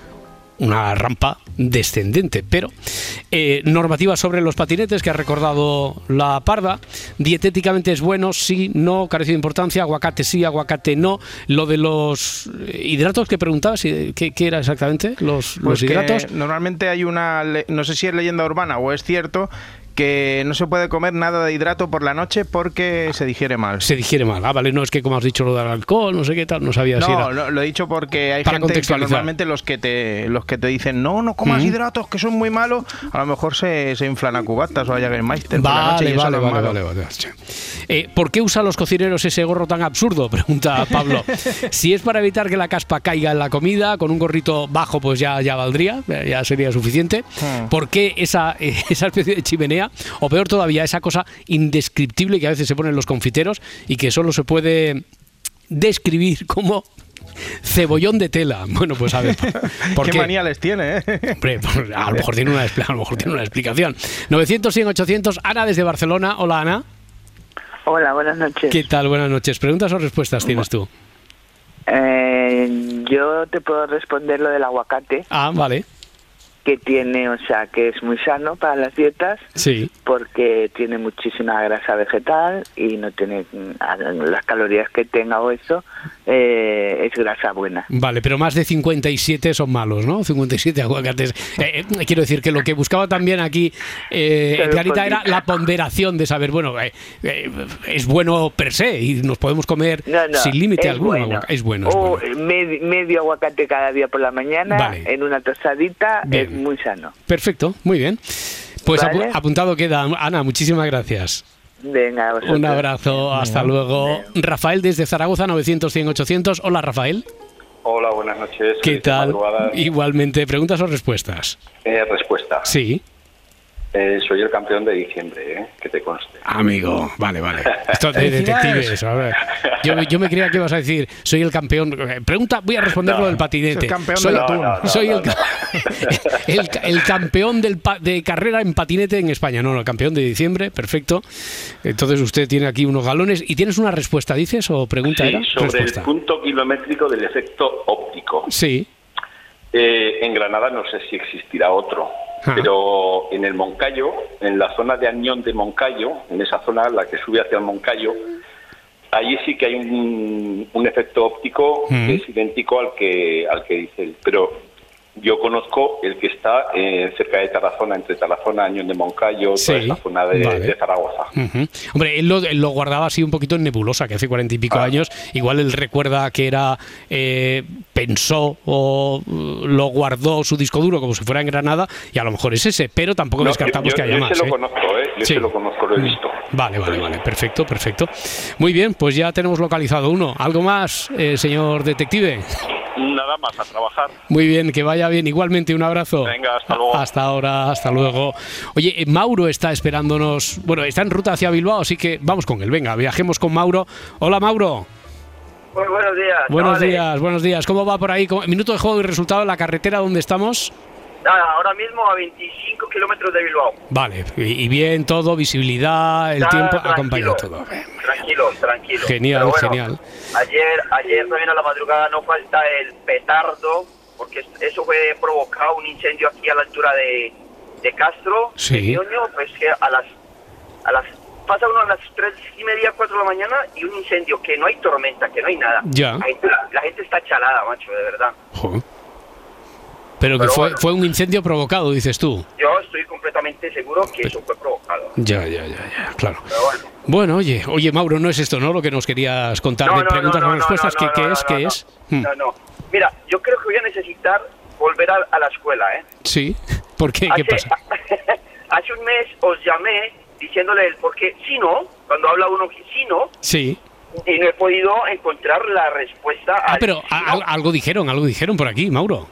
una rampa descendente. Pero eh, normativa sobre los patinetes que ha recordado la parda. Dietéticamente es bueno, sí, no, carece de importancia. Aguacate sí, aguacate no. Lo de los eh, hidratos que preguntabas, eh, ¿qué, qué era exactamente? Los, Pues los hidratos. normalmente hay una, no sé si es leyenda urbana o es cierto, que no se puede comer nada de hidrato por la noche porque se digiere mal. Se digiere mal. Ah, vale, no es que como has dicho lo del alcohol, no sé qué tal, no sabía si No, era. lo, lo he dicho porque hay Para gente que normalmente los que te los que te dicen no, no comas Ujú. hidratos que son muy malos, a lo mejor se, se inflan a cubatas o a Jägermeister por la noche Vale, eso vale, no vale, vale, vale. Eh, ¿Por qué usan los cocineros ese gorro tan absurdo? <laughs> Pregunta Pablo. si es para evitar que la caspa caiga en la comida, con un gorrito bajo pues ya, ya valdría, ya sería suficiente. Hmm. ¿Por qué esa, <laughs> esa especie de chimenea? O peor todavía, esa cosa indescriptible que a veces se ponen los confiteros y que solo se puede describir como cebollón de tela. Bueno, pues a ver. <laughs> ¿por ¿Qué, qué? manía les tiene, eh? Hombre, pues, a lo mejor tiene una, a lo mejor tiene una explicación. 900, 100, 800. Ana desde Barcelona. Hola, Ana. Hola, buenas noches. ¿Qué tal? Buenas noches. ¿Preguntas o respuestas tienes tú? Eh, yo te puedo responder lo del aguacate, Ah, vale. Que tiene, o sea, que es muy sano para las dietas Sí. porque tiene muchísima grasa vegetal y no tiene mm, las calorías que tenga o eso, eh, es grasa buena. Vale, pero más de 57 son malos, ¿no? 57 aguacates. Eh, eh, quiero decir que lo que buscaba también aquí eh, Edgarita era poquito. la ponderación de saber, bueno, eh, eh, es bueno per se y nos podemos comer No, no, sin límite alguno. bueno. Es bueno. es O bueno. med- medio aguacate cada día por la mañana Vale. en una tostadita Bien. Muy sano. Perfecto, muy bien. Pues apuntado queda. Ana, muchísimas gracias. Venga, vosotros. Un abrazo, hasta luego. Rafael desde Zaragoza, 900, 100, 800. Hola, Rafael. Hola, buenas noches. ¿Qué tal? madrugada. Igualmente, ¿preguntas o respuestas? Eh, respuesta. Sí. Eh, soy el campeón de diciembre, ¿eh? que te conste. Amigo, vale, vale. <laughs> Esto de detectives, a ver. Yo, yo me creía que ibas a decir, soy el campeón. Pregunta, voy a responder No, lo del patinete. es el campeón soy del. No, no, soy el, <laughs> el, el campeón del pa- de carrera en patinete en España. No, no, el campeón de diciembre, perfecto. Entonces usted tiene aquí unos galones. ¿Y tienes una respuesta, dices? ¿O pregunta Sí, era? sobre respuesta. el punto kilométrico del efecto óptico. Sí. Eh, en Granada no sé si existirá otro, Ah. pero en el Moncayo, en la zona de Añón de Moncayo, en esa zona, la que sube hacia el Moncayo, allí sí que hay un, un efecto óptico Mm. que es idéntico al que al que dice él. Pero yo conozco el que está eh, cerca de Tarazona, entre Tarazona, Añón de Moncayo, Sí, toda esa zona de, vale. de Zaragoza. Ujú. Hombre, él lo, él lo guardaba así un poquito en nebulosa, que hace cuarenta y Ah. pico años. Igual él recuerda que era, eh, pensó o uh, lo guardó su disco duro como si fuera en Granada, y a lo mejor es ese, pero tampoco No, descartamos yo, que haya yo más. ese ¿eh? lo conozco. Yo Sí. lo conozco, lo he visto. Vale, vale, vale, perfecto, perfecto. Muy bien, pues ya tenemos localizado uno. ¿Algo más, eh, señor detective? Nada más, a trabajar. Muy bien, que vaya bien. Igualmente, un abrazo. Venga, hasta luego. Hasta ahora, hasta luego. Oye, eh, Mauro está esperándonos. Bueno, está en ruta hacia Bilbao, así que vamos con él. Venga, viajemos con Mauro. Hola, Mauro. Muy buenos días. Buenos chavales. días, buenos días. ¿Cómo va por ahí? ¿Cómo- Minuto de juego y resultado en la carretera donde estamos. Nada, ahora mismo a 25 kilómetros de Bilbao. Vale, y, bien todo, visibilidad, el Nada, tiempo acompaña todo. Tranquilo, tranquilo. Genial, bueno, genial. Ayer, ayer también a la madrugada no falta el petardo, porque eso fue provocado un incendio aquí a la altura de, de Castro. Sí. de Ñoño, pues que a las, a las pasa uno a las tres y media, cuatro de la mañana y un incendio que no hay tormenta, que no hay nada. Ya. La gente, la gente está chalada, macho, de verdad. Joder. Pero que Pero fue, bueno. fue un incendio provocado, dices tú. Yo estoy completamente seguro que eso fue provocado. Ya, ya, ya, ya, claro. Pero bueno. Bueno, oye, oye, Mauro, no es esto, ¿no? Lo que nos querías contar de preguntas o respuestas, no, ¿qué, no, qué no, es? no, ¿Qué no. es? Hmm, No, no. Mira, yo creo que voy a necesitar volver a, a la escuela, ¿eh? Sí. <laughs> ¿Por qué? ¿Qué Hace- pasa? <laughs> Hace un mes os llamé diciéndole el por qué, si no, cuando habla uno si no, Sí. y no he podido encontrar la respuesta. Ah, pero sí, no. algo dijeron, algo dijeron por aquí, Mauro.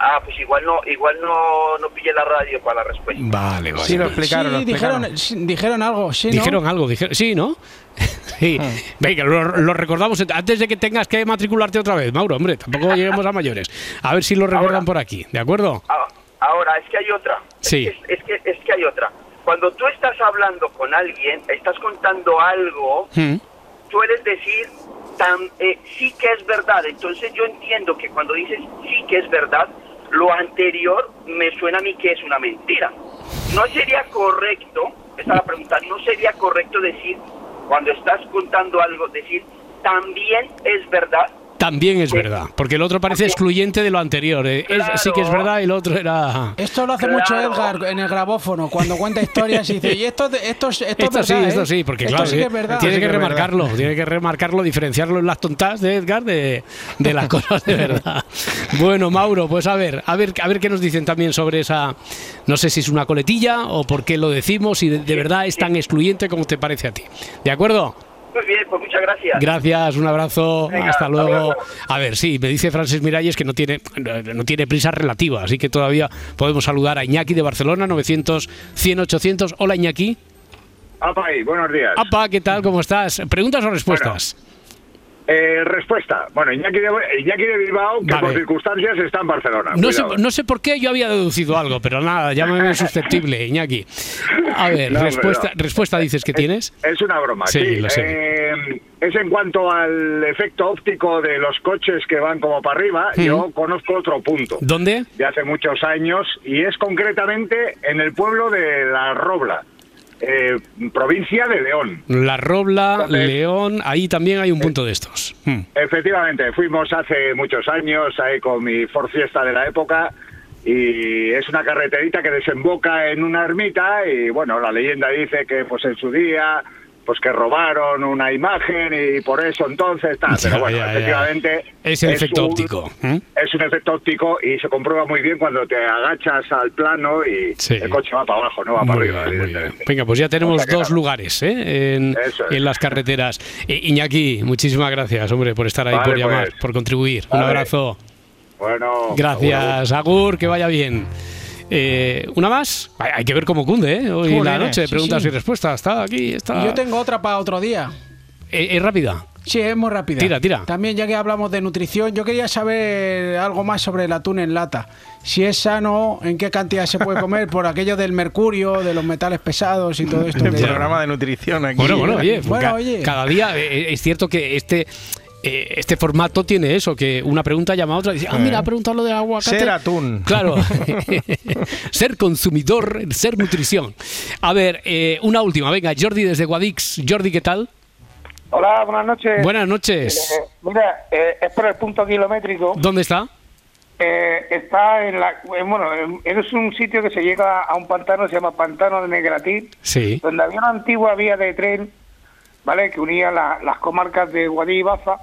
Ah, pues igual no, igual no, no pillé la radio para la respuesta. Vale, vale. Sí, lo explicaron, lo Sí, explicaron. dijeron, sí, dijeron algo, sí, ¿no? Dijeron algo, dijeron, sí, ¿no? <laughs> sí. Venga, lo, lo recordamos antes de que tengas que matricularte otra vez, Mauro, hombre, tampoco lleguemos a mayores. A ver si lo recuerdan por aquí, ¿de acuerdo? Ah, Ahora, es que hay otra. Sí. Es que, es que hay otra. Cuando tú estás hablando con alguien, estás contando algo, Hmm. sueles decir tan, eh, sí que es verdad. Entonces yo entiendo que cuando dices sí que es verdad, lo anterior me suena a mí que es una mentira. No sería correcto, esa es la pregunta, no sería correcto decir, cuando estás contando algo, decir también es verdad, También es verdad, porque el otro parece excluyente de lo anterior. eh. Es- sí que es verdad, el otro era... Esto lo hace mucho Edgar en el grabófono, cuando cuenta historias y dice, y esto, esto, es- esto, es Esto sí, verdad, esto ¿eh? sí, porque Esto claro, sí que eh, es verdad. tiene Sí que verdad. remarcarlo, tiene que remarcarlo, diferenciarlo en las tontas de Edgar de, de las cosas de verdad. Bueno, Mauro, pues a ver, a ver, a ver qué nos dicen también sobre esa, no sé si es una coletilla o por qué lo decimos y de, de verdad es tan excluyente como te parece a ti. ¿De acuerdo? Muy bien, pues muchas gracias. Gracias, un abrazo, Venga, hasta luego. luego. A ver, sí, me dice Francis Miralles que no tiene, no tiene prisa relativa, así que todavía podemos saludar a Iñaki de Barcelona, 900, 100, 800. Hola Iñaki. Apa ahí, buenos días. Apa, ¿qué tal? ¿Cómo estás? ¿Preguntas o respuestas? Eh, respuesta. Bueno, Iñaki de, Iñaki de Bilbao, que Vale. por circunstancias está en Barcelona. no, sé, Cuidado. no sé por qué yo había deducido algo, pero nada, llámame susceptible, <laughs> Iñaki. A ver, No, respuesta, respuesta dices que tienes. Es una broma, Sí, sí. lo sé. Eh, es en cuanto al efecto óptico de los coches que van como para arriba. Mm. Yo conozco otro punto. ¿Dónde? De hace muchos años y es concretamente en el pueblo de La Robla, eh, provincia de León. La Robla, Entonces- León, ahí también hay un punto de estos. Hmm. Efectivamente, fuimos hace muchos años ahí con mi Ford Fiesta de la época y es una carreterita que desemboca en una ermita y bueno, la leyenda dice que pues en su día pues que robaron una imagen y por eso entonces tal, <laughs> pero bueno, ya, ya. efectivamente Es el efecto un- óptico. ¿eh? Es un efecto óptico y se comprueba muy bien cuando te agachas al plano y Sí. el coche va para abajo, no va para Muy arriba, bien, evidentemente. Venga, pues ya tenemos O sea que dos lugares ¿eh? en, Eso es. en las carreteras. Eh, Iñaki, muchísimas gracias, hombre, por estar ahí, Vale, por llamar, pues. por contribuir. Un abrazo. Bueno, Gracias, Agur, que vaya bien. Eh, ¿Una más? Hay, que ver cómo cunde, ¿eh? Hoy Joder, la noche, sí, preguntas sí. y respuestas. Está aquí, está. Yo tengo otra para otro día. Eh, ¿Es rápida? Sí, es muy rápida. Tira, tira. También ya que hablamos de nutrición, yo quería saber algo más sobre el atún en lata. Si es sano, en qué cantidad se puede comer, por aquello del mercurio, de los metales pesados y todo esto. El programa de nutrición aquí. Bueno, bueno, oye, Bueno, ca- oye. cada día eh, es cierto que este. Eh, este formato tiene eso, que una pregunta llama a otra y dice, ah, mira, ha preguntado lo del aguacate. Ser atún. Claro. <laughs> <laughs> ser consumidor, ser nutrición. A ver, eh, una última, venga, Jordi desde Guadix. Jordi, ¿qué tal? Hola, buenas noches. Buenas noches. Eh, mira, eh, es por el punto kilométrico. ¿Dónde está? Eh, está en la. eh, bueno, en- es un sitio que se llega a un pantano, se llama Pantano de Negratín, Sí. donde había una antigua vía de tren, ¿vale? Que unía la- las comarcas de Guadí y Baza,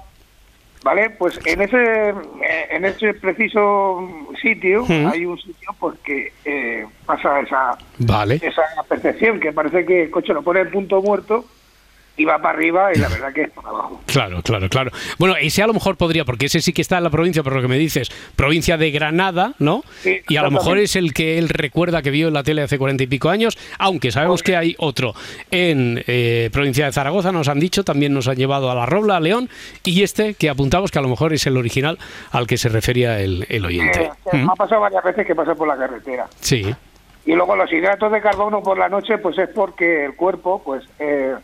¿vale? Pues en ese, eh, en ese preciso sitio Ujú. hay un sitio pues que eh, pasa esa, Vale. esa percepción, que parece que el coche lo pone en punto muerto va para arriba y la verdad que para abajo. Claro, claro, claro. Bueno, ese a lo mejor podría, porque ese sí que está en la provincia, por lo que me dices, provincia de Granada, ¿no? Sí, y a lo mejor es el que él recuerda que vio en la tele hace cuarenta y pico años, aunque sabemos que hay otro en eh, provincia de Zaragoza, nos han dicho, también nos han llevado a La Robla, a León, y este que apuntamos que a lo mejor es el original al que se refería el, el oyente. Eh, eh, ¿Mm? Me ha pasado varias veces que pasa por la carretera. Sí, Y luego los hidratos de carbono por la noche, pues es porque el cuerpo, pues eh,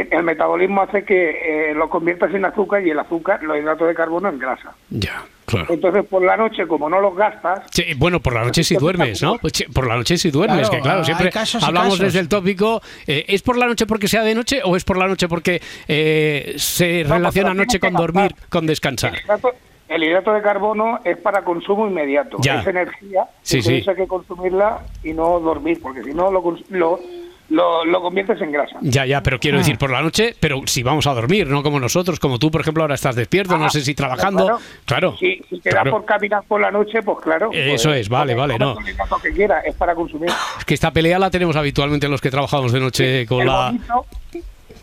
el metabolismo hace que eh, lo conviertas en azúcar y el azúcar, los hidratos de carbono en grasa. ya, claro. Entonces por la noche, como no los gastas, Sí, bueno, por la noche si duermes, ¿no? Pues, por la noche si duermes, Claro, que claro, siempre hablamos casos. desde el tópico, eh, ¿es por la noche porque sea de noche o es por la noche porque eh, se No, relaciona noche con dormir, con descansar? el hidrato, el hidrato de carbono es para consumo inmediato, Ya. es energía, Sí, entonces sí. hay que consumirla y no dormir, porque si no lo, lo, lo, lo conviertes en grasa. Ya, ya, pero Ah. quiero decir por la noche, pero si vamos a dormir, no como nosotros, como tú, por ejemplo, ahora estás despierto, no sé si trabajando. claro. Claro. Si, si te da claro. por caminar por la noche, pues claro. Eso pues, es, vale, vale, no. el hidrato que quiera, es para consumir. Es que esta pelea la tenemos habitualmente los que trabajamos de noche con el la. bonito,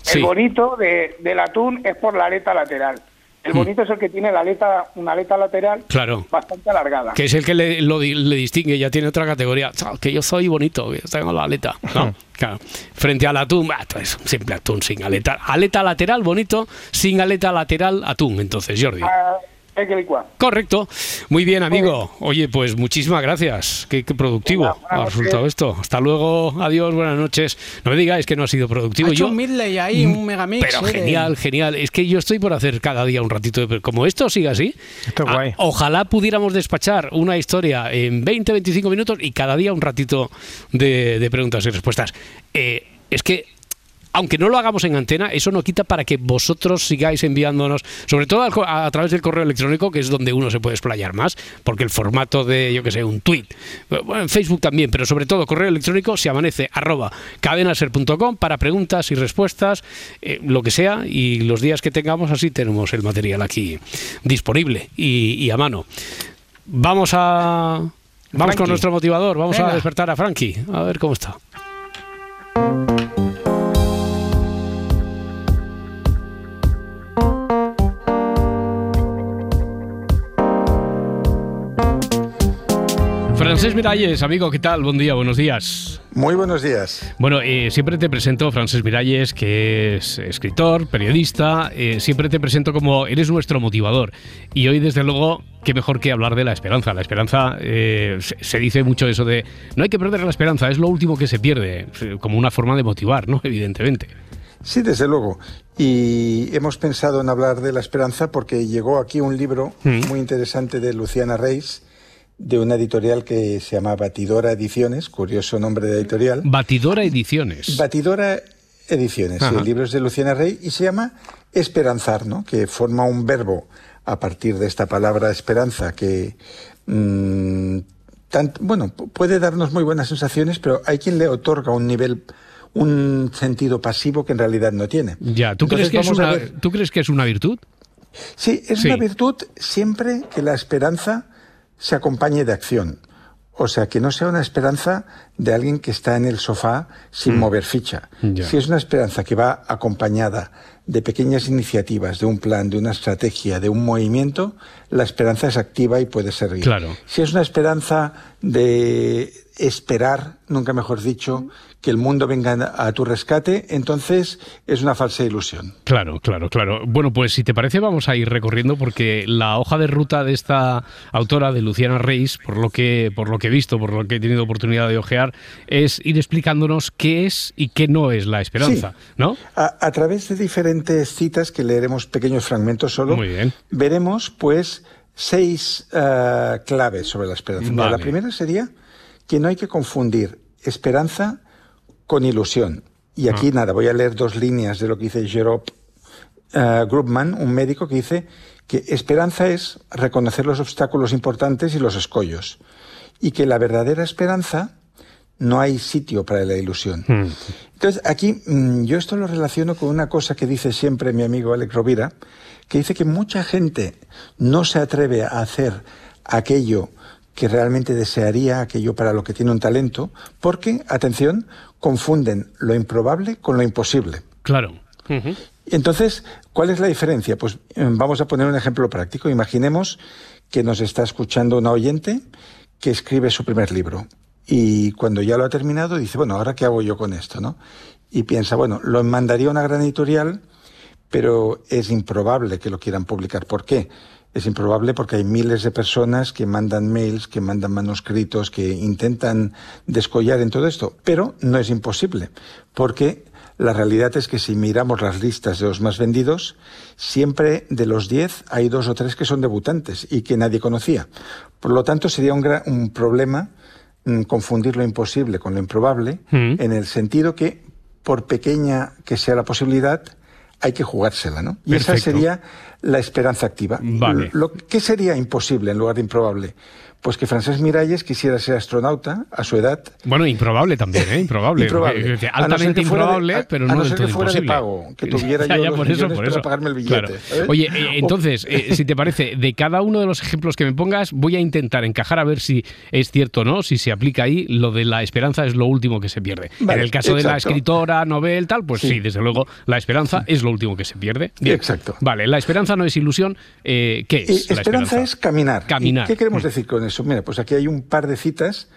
Sí. el bonito de, del atún es por la aleta lateral. El Mm. bonito es el que tiene la aleta, una aleta lateral Claro. bastante alargada. Que es el que le, lo di- le distingue, ya tiene otra categoría. Que yo soy bonito, que tengo la aleta. No, claro. Frente al atún, bah, es simple atún sin aleta. Aleta lateral, bonito, sin aleta lateral, atún. Entonces, Jordi. Ah, hay que licuar. Correcto. Muy bien, amigo. Oye, pues muchísimas gracias. Qué, qué productivo ha resultado esto. Hasta luego. Adiós, buenas noches. No me digáis que no ha sido productivo. Ha hecho Yo, un midley ahí, un megamix. pero eh, genial, genial. Es que yo estoy por hacer cada día un ratito de... Como esto siga así, ah, ojalá pudiéramos despachar una historia en 20, 25 minutos y cada día un ratito de, de preguntas y respuestas. Eh, es que aunque no lo hagamos en antena, eso no quita para que vosotros sigáis enviándonos, sobre todo a, a través del correo electrónico, que es donde uno se puede explayar más, porque el formato de, yo que sé, un tweet, bueno, en Facebook también, pero sobre todo correo electrónico, se amanece arroba cadenaser.com para preguntas y respuestas, eh, lo que sea, y los días que tengamos así tenemos el material aquí disponible y, y a mano. Vamos a... Vamos Frankie. con nuestro motivador, vamos a despertar a Frankie, a ver cómo está. Francés Miralles, amigo, ¿qué tal? Buen día, buenos días. Muy buenos días. Bueno, eh, siempre te presento, Francés Miralles, que es escritor, periodista, eh, siempre te presento como eres nuestro motivador. Y hoy, desde luego, qué mejor que hablar de la esperanza. La esperanza, eh, se, dice mucho eso de, no hay que perder la esperanza, es lo último que se pierde, como una forma de motivar, ¿no? <laughs> Evidentemente. Sí, desde luego. Y hemos pensado en hablar de la esperanza porque llegó aquí un libro Mm. muy interesante de Luciana Reis, de una editorial que se llama Batidora Ediciones, curioso nombre de editorial. Batidora Ediciones. Batidora Ediciones, Ajá. el libro es de Luciana Rey y se llama Esperanzar, ¿no? que forma un verbo a partir de esta palabra esperanza que, mm, tant- bueno, pu- puede darnos muy buenas sensaciones, pero hay quien le otorga un nivel, un sentido pasivo que en realidad no tiene. Ya, ¿tú, Entonces crees que es una, ver- ¿tú crees que es una virtud? Sí, es Sí. una virtud siempre que la esperanza se acompañe de acción. O sea, que no sea una esperanza de alguien que está en el sofá sin Mm. mover ficha. Si es una esperanza que va acompañada de pequeñas iniciativas, de un plan, de una estrategia, de un movimiento, la esperanza es activa y puede servir. Claro. Si es una esperanza de esperar, nunca mejor dicho, que el mundo venga a tu rescate, entonces es una falsa ilusión. Claro, claro, claro. Bueno, pues si te parece vamos a ir recorriendo porque la hoja de ruta de esta autora, de Luciana Reis, por lo que, por lo que he visto, por lo que he tenido oportunidad de ojear, es ir explicándonos qué es y qué no es la esperanza, Sí. ¿no? A, a través de diferentes citas que leeremos pequeños fragmentos solo, Muy bien. veremos pues seis eh, claves sobre la esperanza. Vale. La primera sería que no hay que confundir esperanza con ilusión. Y aquí Ah. nada, voy a leer dos líneas de lo que dice Jerome eh, Grubman, un médico que dice que esperanza es reconocer los obstáculos importantes y los escollos. Y que la verdadera esperanza no hay sitio para la ilusión. Entonces, aquí mm, yo esto lo relaciono con una cosa que dice siempre mi amigo Alex Rovira, que dice que mucha gente no se atreve a hacer aquello que realmente desearía, aquello para lo que tiene un talento, porque, atención, confunden lo improbable con lo imposible. Claro. Entonces, ¿cuál es la diferencia? Pues eh, vamos a poner un ejemplo práctico. Imaginemos que nos está escuchando una oyente que escribe su primer libro y cuando ya lo ha terminado dice, bueno, ¿ahora qué hago yo con esto? ¿no? Y piensa, bueno, lo mandaría a una gran editorial, pero es improbable que lo quieran publicar. ¿Por qué? Es improbable porque hay miles de personas que mandan mails, que mandan manuscritos, que intentan descollar en todo esto, pero no es imposible, porque la realidad es que si miramos las listas de los más vendidos, siempre de los 10 hay dos o tres que son debutantes y que nadie conocía. Por lo tanto, sería un, gran, un problema mm, confundir lo imposible con lo improbable, Mm. en el sentido que, por pequeña que sea la posibilidad, hay que jugársela, ¿no? Y esa sería la esperanza activa. Vale. Lo, ¿Qué sería imposible en lugar de improbable? Pues que Francés Miralles quisiera ser astronauta a su edad. Bueno, improbable también, ¿eh? Improbable. <laughs> A no altamente de- improbable, a- pero a no, no del ser que fuera de imposible. pago, que <laughs> tuviera Ya, yo ya, los por eso, por para eso. pagarme el billete, Claro. ¿sabes? Oye, eh, entonces, eh, si te parece, de cada uno de los ejemplos que me pongas, voy a intentar encajar a ver si es cierto o no, si se aplica ahí, lo de la esperanza es lo último que se pierde. Vale, en el caso de la escritora, novel, tal, pues sí, Sí. desde luego, la esperanza es lo último que se pierde. Bien. Exacto. Vale, la esperanza no es ilusión. eh, ¿Qué es? La esperanza es caminar. Caminar. ¿Y ¿Qué queremos Mm. decir con eso? Mira, pues aquí hay un par de citas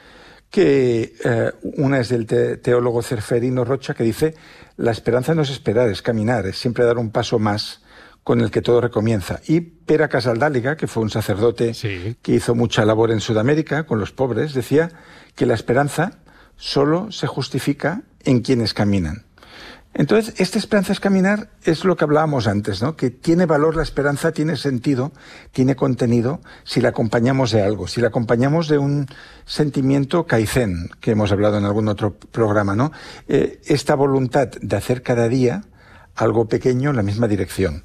que eh, una es del te- teólogo Cerferino Rocha que dice, la esperanza no es esperar, es caminar, es siempre dar un paso más con el que todo recomienza. Y Pera Casaldáliga, que fue un sacerdote que hizo mucha labor en Sudamérica con los pobres, decía que la esperanza solo se justifica en quienes caminan. Entonces, esta esperanza es caminar es lo que hablábamos antes, ¿no? Que tiene valor la esperanza, tiene sentido, tiene contenido si la acompañamos de algo, si la acompañamos de un sentimiento kaizen, que hemos hablado en algún otro programa, ¿no? Eh, esta voluntad de hacer cada día algo pequeño en la misma dirección.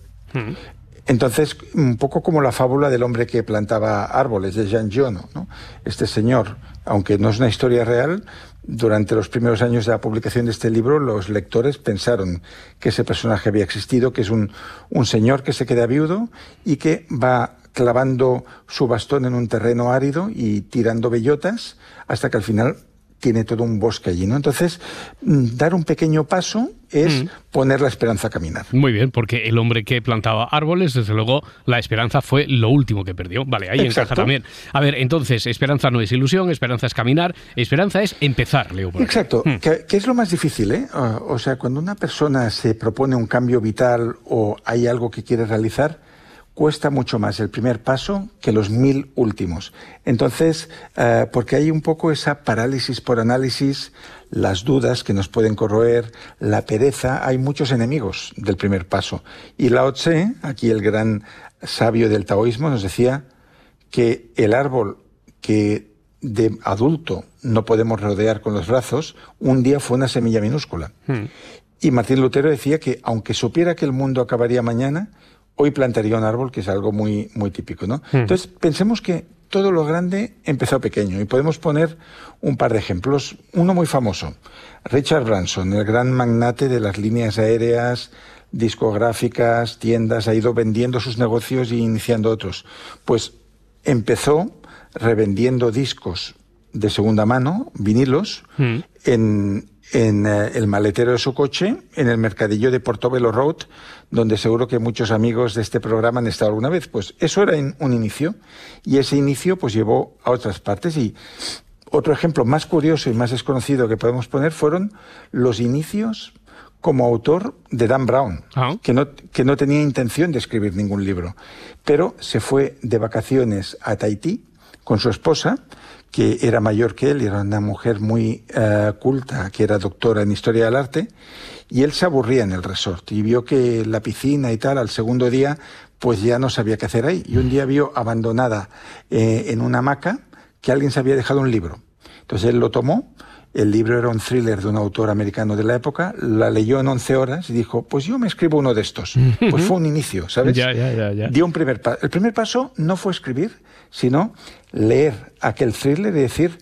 Entonces, un poco como la fábula del hombre que plantaba árboles de Jean Giono, ¿no? Este señor, aunque no es una historia real, durante los primeros años de la publicación de este libro, los lectores pensaron que ese personaje había existido, que es un, un señor que se queda viudo y que va clavando su bastón en un terreno árido y tirando bellotas hasta que al final tiene todo un bosque allí, ¿no? Entonces, mm, dar un pequeño paso es Mm. poner la esperanza a caminar. Muy bien, porque el hombre que plantaba árboles, desde luego, la esperanza fue lo último que perdió. Vale, ahí encaja Exacto. también. A ver, entonces, esperanza no es ilusión, esperanza es caminar, esperanza es empezar, Leo. Exacto, que, que es lo más difícil, ¿eh? Ah, O sea, cuando una persona se propone un cambio vital o hay algo que quiere realizar, cuesta mucho más el primer paso que los mil últimos. Entonces, eh, porque hay un poco esa parálisis por análisis, las dudas que nos pueden corroer, la pereza, hay muchos enemigos del primer paso. Y Lao Tse, aquí el gran sabio del taoísmo, nos decía que el árbol que de adulto no podemos rodear con los brazos, un día fue una semilla minúscula. Y Martín Lutero decía que aunque supiera que el mundo acabaría mañana, hoy plantaría un árbol, que es algo muy, muy típico, ¿no? Hmm. Entonces, pensemos que todo lo grande empezó pequeño y podemos poner un par de ejemplos. Uno muy famoso, Richard Branson, el gran magnate de las líneas aéreas, discográficas, tiendas, ha ido vendiendo sus negocios y iniciando otros. Pues empezó revendiendo discos de segunda mano, vinilos, en, en eh, el maletero de su coche, en el mercadillo de Portobello Road, donde seguro que muchos amigos de este programa han estado alguna vez. Pues eso era un inicio, y ese inicio pues llevó a otras partes. Y otro ejemplo más curioso y más desconocido que podemos poner fueron los inicios como autor de Dan Brown, que, no, que no tenía intención de escribir ningún libro, pero se fue de vacaciones a Tahití con su esposa, que era mayor que él, era una mujer muy eh, culta, que era doctora en historia del arte, y él se aburría en el resort y vio que la piscina y tal, al segundo día, pues ya no sabía qué hacer ahí. Y un día vio abandonada eh, en una hamaca que alguien se había dejado un libro. Entonces él lo tomó, el libro era un thriller de un autor americano de la época, la leyó en 11 horas y dijo, pues yo me escribo uno de estos. <laughs> Pues fue un inicio, ¿sabes? Ya, ya, ya, ya. Dio un primer paso. El primer paso no fue escribir, sino leer aquel thriller y decir,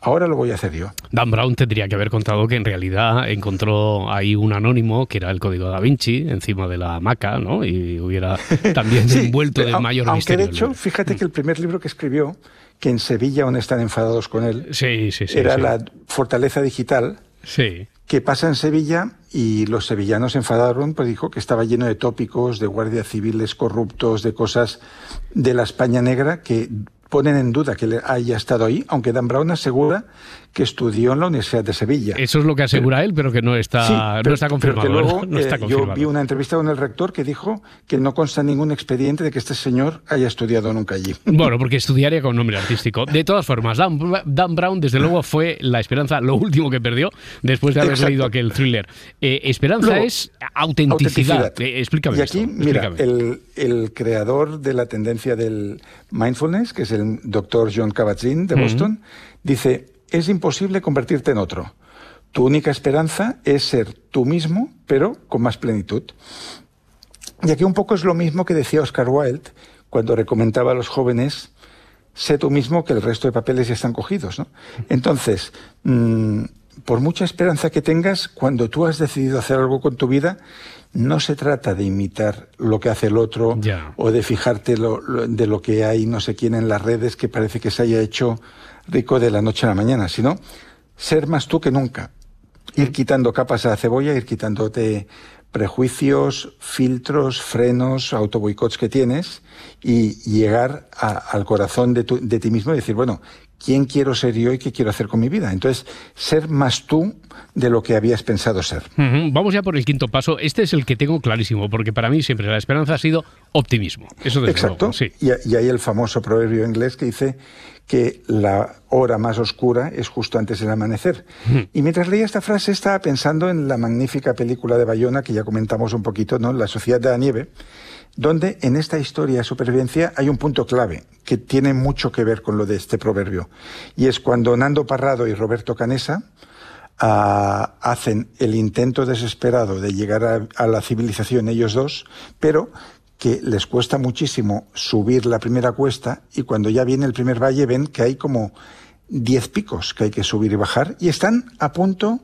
ahora lo voy a hacer yo. Dan Brown tendría que haber contado que en realidad encontró ahí un anónimo que era el código da Vinci encima de la hamaca, ¿no? Y hubiera <laughs> también Sí, envuelto de mayor aunque misterio. de hecho, fíjate que el primer libro que escribió, que en Sevilla aún están enfadados con él, sí, sí, era la fortaleza digital. Sí. Que pasa en Sevilla y los sevillanos se enfadaron, pues dijo que estaba lleno de tópicos, de guardias civiles corruptos, de cosas de la España negra que ponen en duda que haya estado ahí, aunque Dan Brown asegura que estudió en la Universidad de Sevilla. Eso es lo que asegura él, pero que no está, Sí, no está pero confirmado. que luego, ¿no? <laughs> No está eh, confirmado. yo vi una entrevista con el rector que dijo que no consta ningún expediente de que este señor haya estudiado nunca allí. Bueno, porque estudiaría con nombre artístico. De todas formas, Dan, Dan Brown, desde luego, fue la esperanza, lo último que perdió después de haber Exacto. leído aquel thriller. Eh, esperanza Luego, es autenticidad. autenticidad. Eh, explícame Y esto, aquí, mira, explícame. el, el creador de la tendencia del mindfulness, que es el doctor John Kabat-Zinn de. Boston, dice, es imposible convertirte en otro. Tu única esperanza es ser tú mismo, pero con más plenitud. Y aquí un poco es lo mismo que decía Oscar Wilde cuando recomendaba a los jóvenes, sé tú mismo que el resto de papeles ya están cogidos. ¿no? Entonces, mm, por mucha esperanza que tengas, cuando tú has decidido hacer algo con tu vida, no se trata de imitar lo que hace el otro o de fijarte lo- lo- de lo que hay no sé quién en las redes que parece que se haya hecho rico de la noche a la mañana, sino ser más tú que nunca. Ir quitando capas a la cebolla, ir quitándote prejuicios, filtros, frenos, autoboicots que tienes y llegar a- al corazón de, tu- de ti mismo y decir, bueno, quién quiero ser yo y qué quiero hacer con mi vida. Entonces, ser más tú de lo que habías pensado ser. Ujú. Vamos ya por el quinto paso. Este es el que tengo clarísimo, porque para mí siempre la esperanza ha sido optimismo. Eso desde Exacto. luego, sí. Y, y hay el famoso proverbio inglés que dice que la hora más oscura es justo antes del amanecer. Y mientras leía esta frase estaba pensando en la magnífica película de Bayona que ya comentamos un poquito, ¿no? La Sociedad de la Nieve, donde en esta historia de supervivencia hay un punto clave que tiene mucho que ver con lo de este proverbio. Y es cuando Nando Parrado y Roberto Canesa ah, hacen el intento desesperado de llegar a, a la civilización ellos dos, pero que les cuesta muchísimo subir la primera cuesta y cuando ya viene el primer valle ven que hay como 10 picos que hay que subir y bajar y están a punto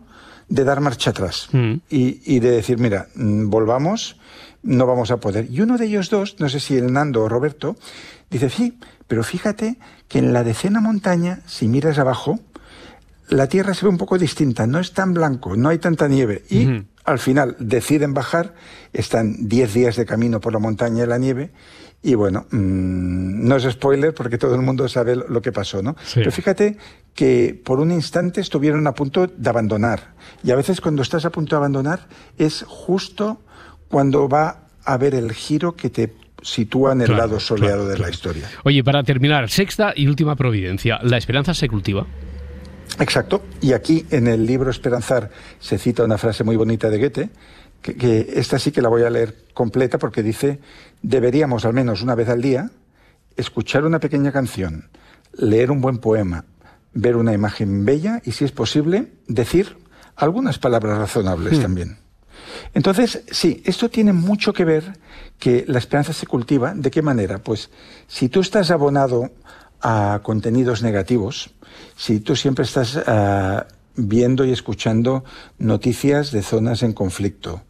de dar marcha atrás y, y de decir, mira, mm, volvamos, no vamos a poder. Y uno de ellos dos, no sé si el Nando o Roberto, dice, sí, pero fíjate que en la decena montaña, si miras abajo, la tierra se ve un poco distinta, no es tan blanco, no hay tanta nieve. Y al final deciden bajar, están 10 días de camino por la montaña y la nieve. Y bueno, mm, no es spoiler porque todo el mundo sabe lo lo que pasó, ¿no? Pero fíjate que por un instante estuvieron a punto de abandonar. Y a veces cuando estás a punto de abandonar es justo cuando va a haber el giro que te sitúa en el Claro, lado soleado claro, de la historia. Oye, para terminar, sexta y última providencia. ¿La esperanza se cultiva? Exacto. Y aquí en el libro Esperanzar se cita una frase muy bonita de Goethe, que, que esta sí que la voy a leer completa porque dice, deberíamos al menos una vez al día escuchar una pequeña canción, leer un buen poema, ver una imagen bella y, si es posible, decir algunas palabras razonables Hmm. también. Entonces, sí, esto tiene mucho que ver que la esperanza se cultiva. ¿De qué manera? Pues si tú estás abonado a contenidos negativos, si tú siempre estás ah, viendo y escuchando noticias de zonas en conflicto,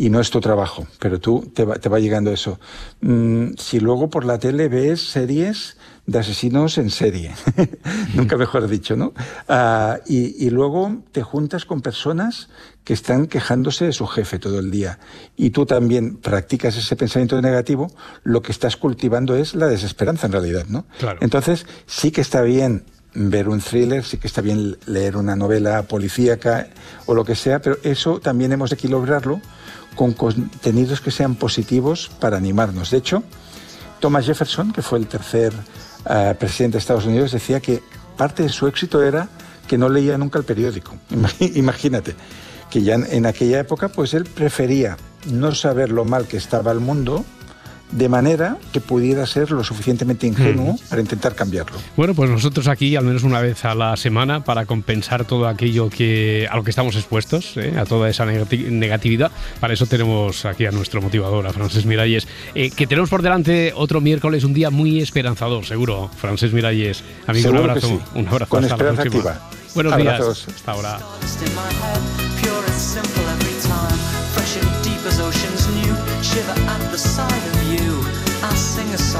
y no es tu trabajo, pero tú te va, llegando eso. Mm, si luego por la tele ves series de asesinos en serie, <laughs> nunca mejor dicho, ¿no? Ah, y luego te juntas con personas que están quejándose de su jefe todo el día y tú también practicas ese pensamiento negativo, lo que estás cultivando es la desesperanza en realidad, ¿no? Claro. Entonces sí que está bien ver un thriller, sí que está bien leer una novela policíaca o lo que sea, pero eso también hemos de equilibrarlo con contenidos que sean positivos para animarnos. De hecho, Thomas Jefferson, que fue el tercer eh, presidente de Estados Unidos, decía que parte de su éxito era que no leía nunca el periódico. <laughs> Imag- Imagínate que ya en, aquella época, pues él prefería no saber lo mal que estaba el mundo, de manera que pudiera ser lo suficientemente ingenuo para intentar cambiarlo. Bueno, pues nosotros aquí al menos una vez a la semana para compensar todo aquello que a lo que estamos expuestos, ¿eh? a toda esa negati- negatividad. Para eso tenemos aquí a nuestro motivador, a Francés Miralles, eh, que tenemos por delante otro miércoles, un día muy esperanzador, seguro. Francés Miralles, amigo, un Seguro abrazo, sí. un abrazo. Con hasta la esperanza próxima. activa. Buenos Abrazos. días. Hasta ahora. Simple every time, fresh and deep as oceans new. Shiver at the sight of you. I'll sing a softer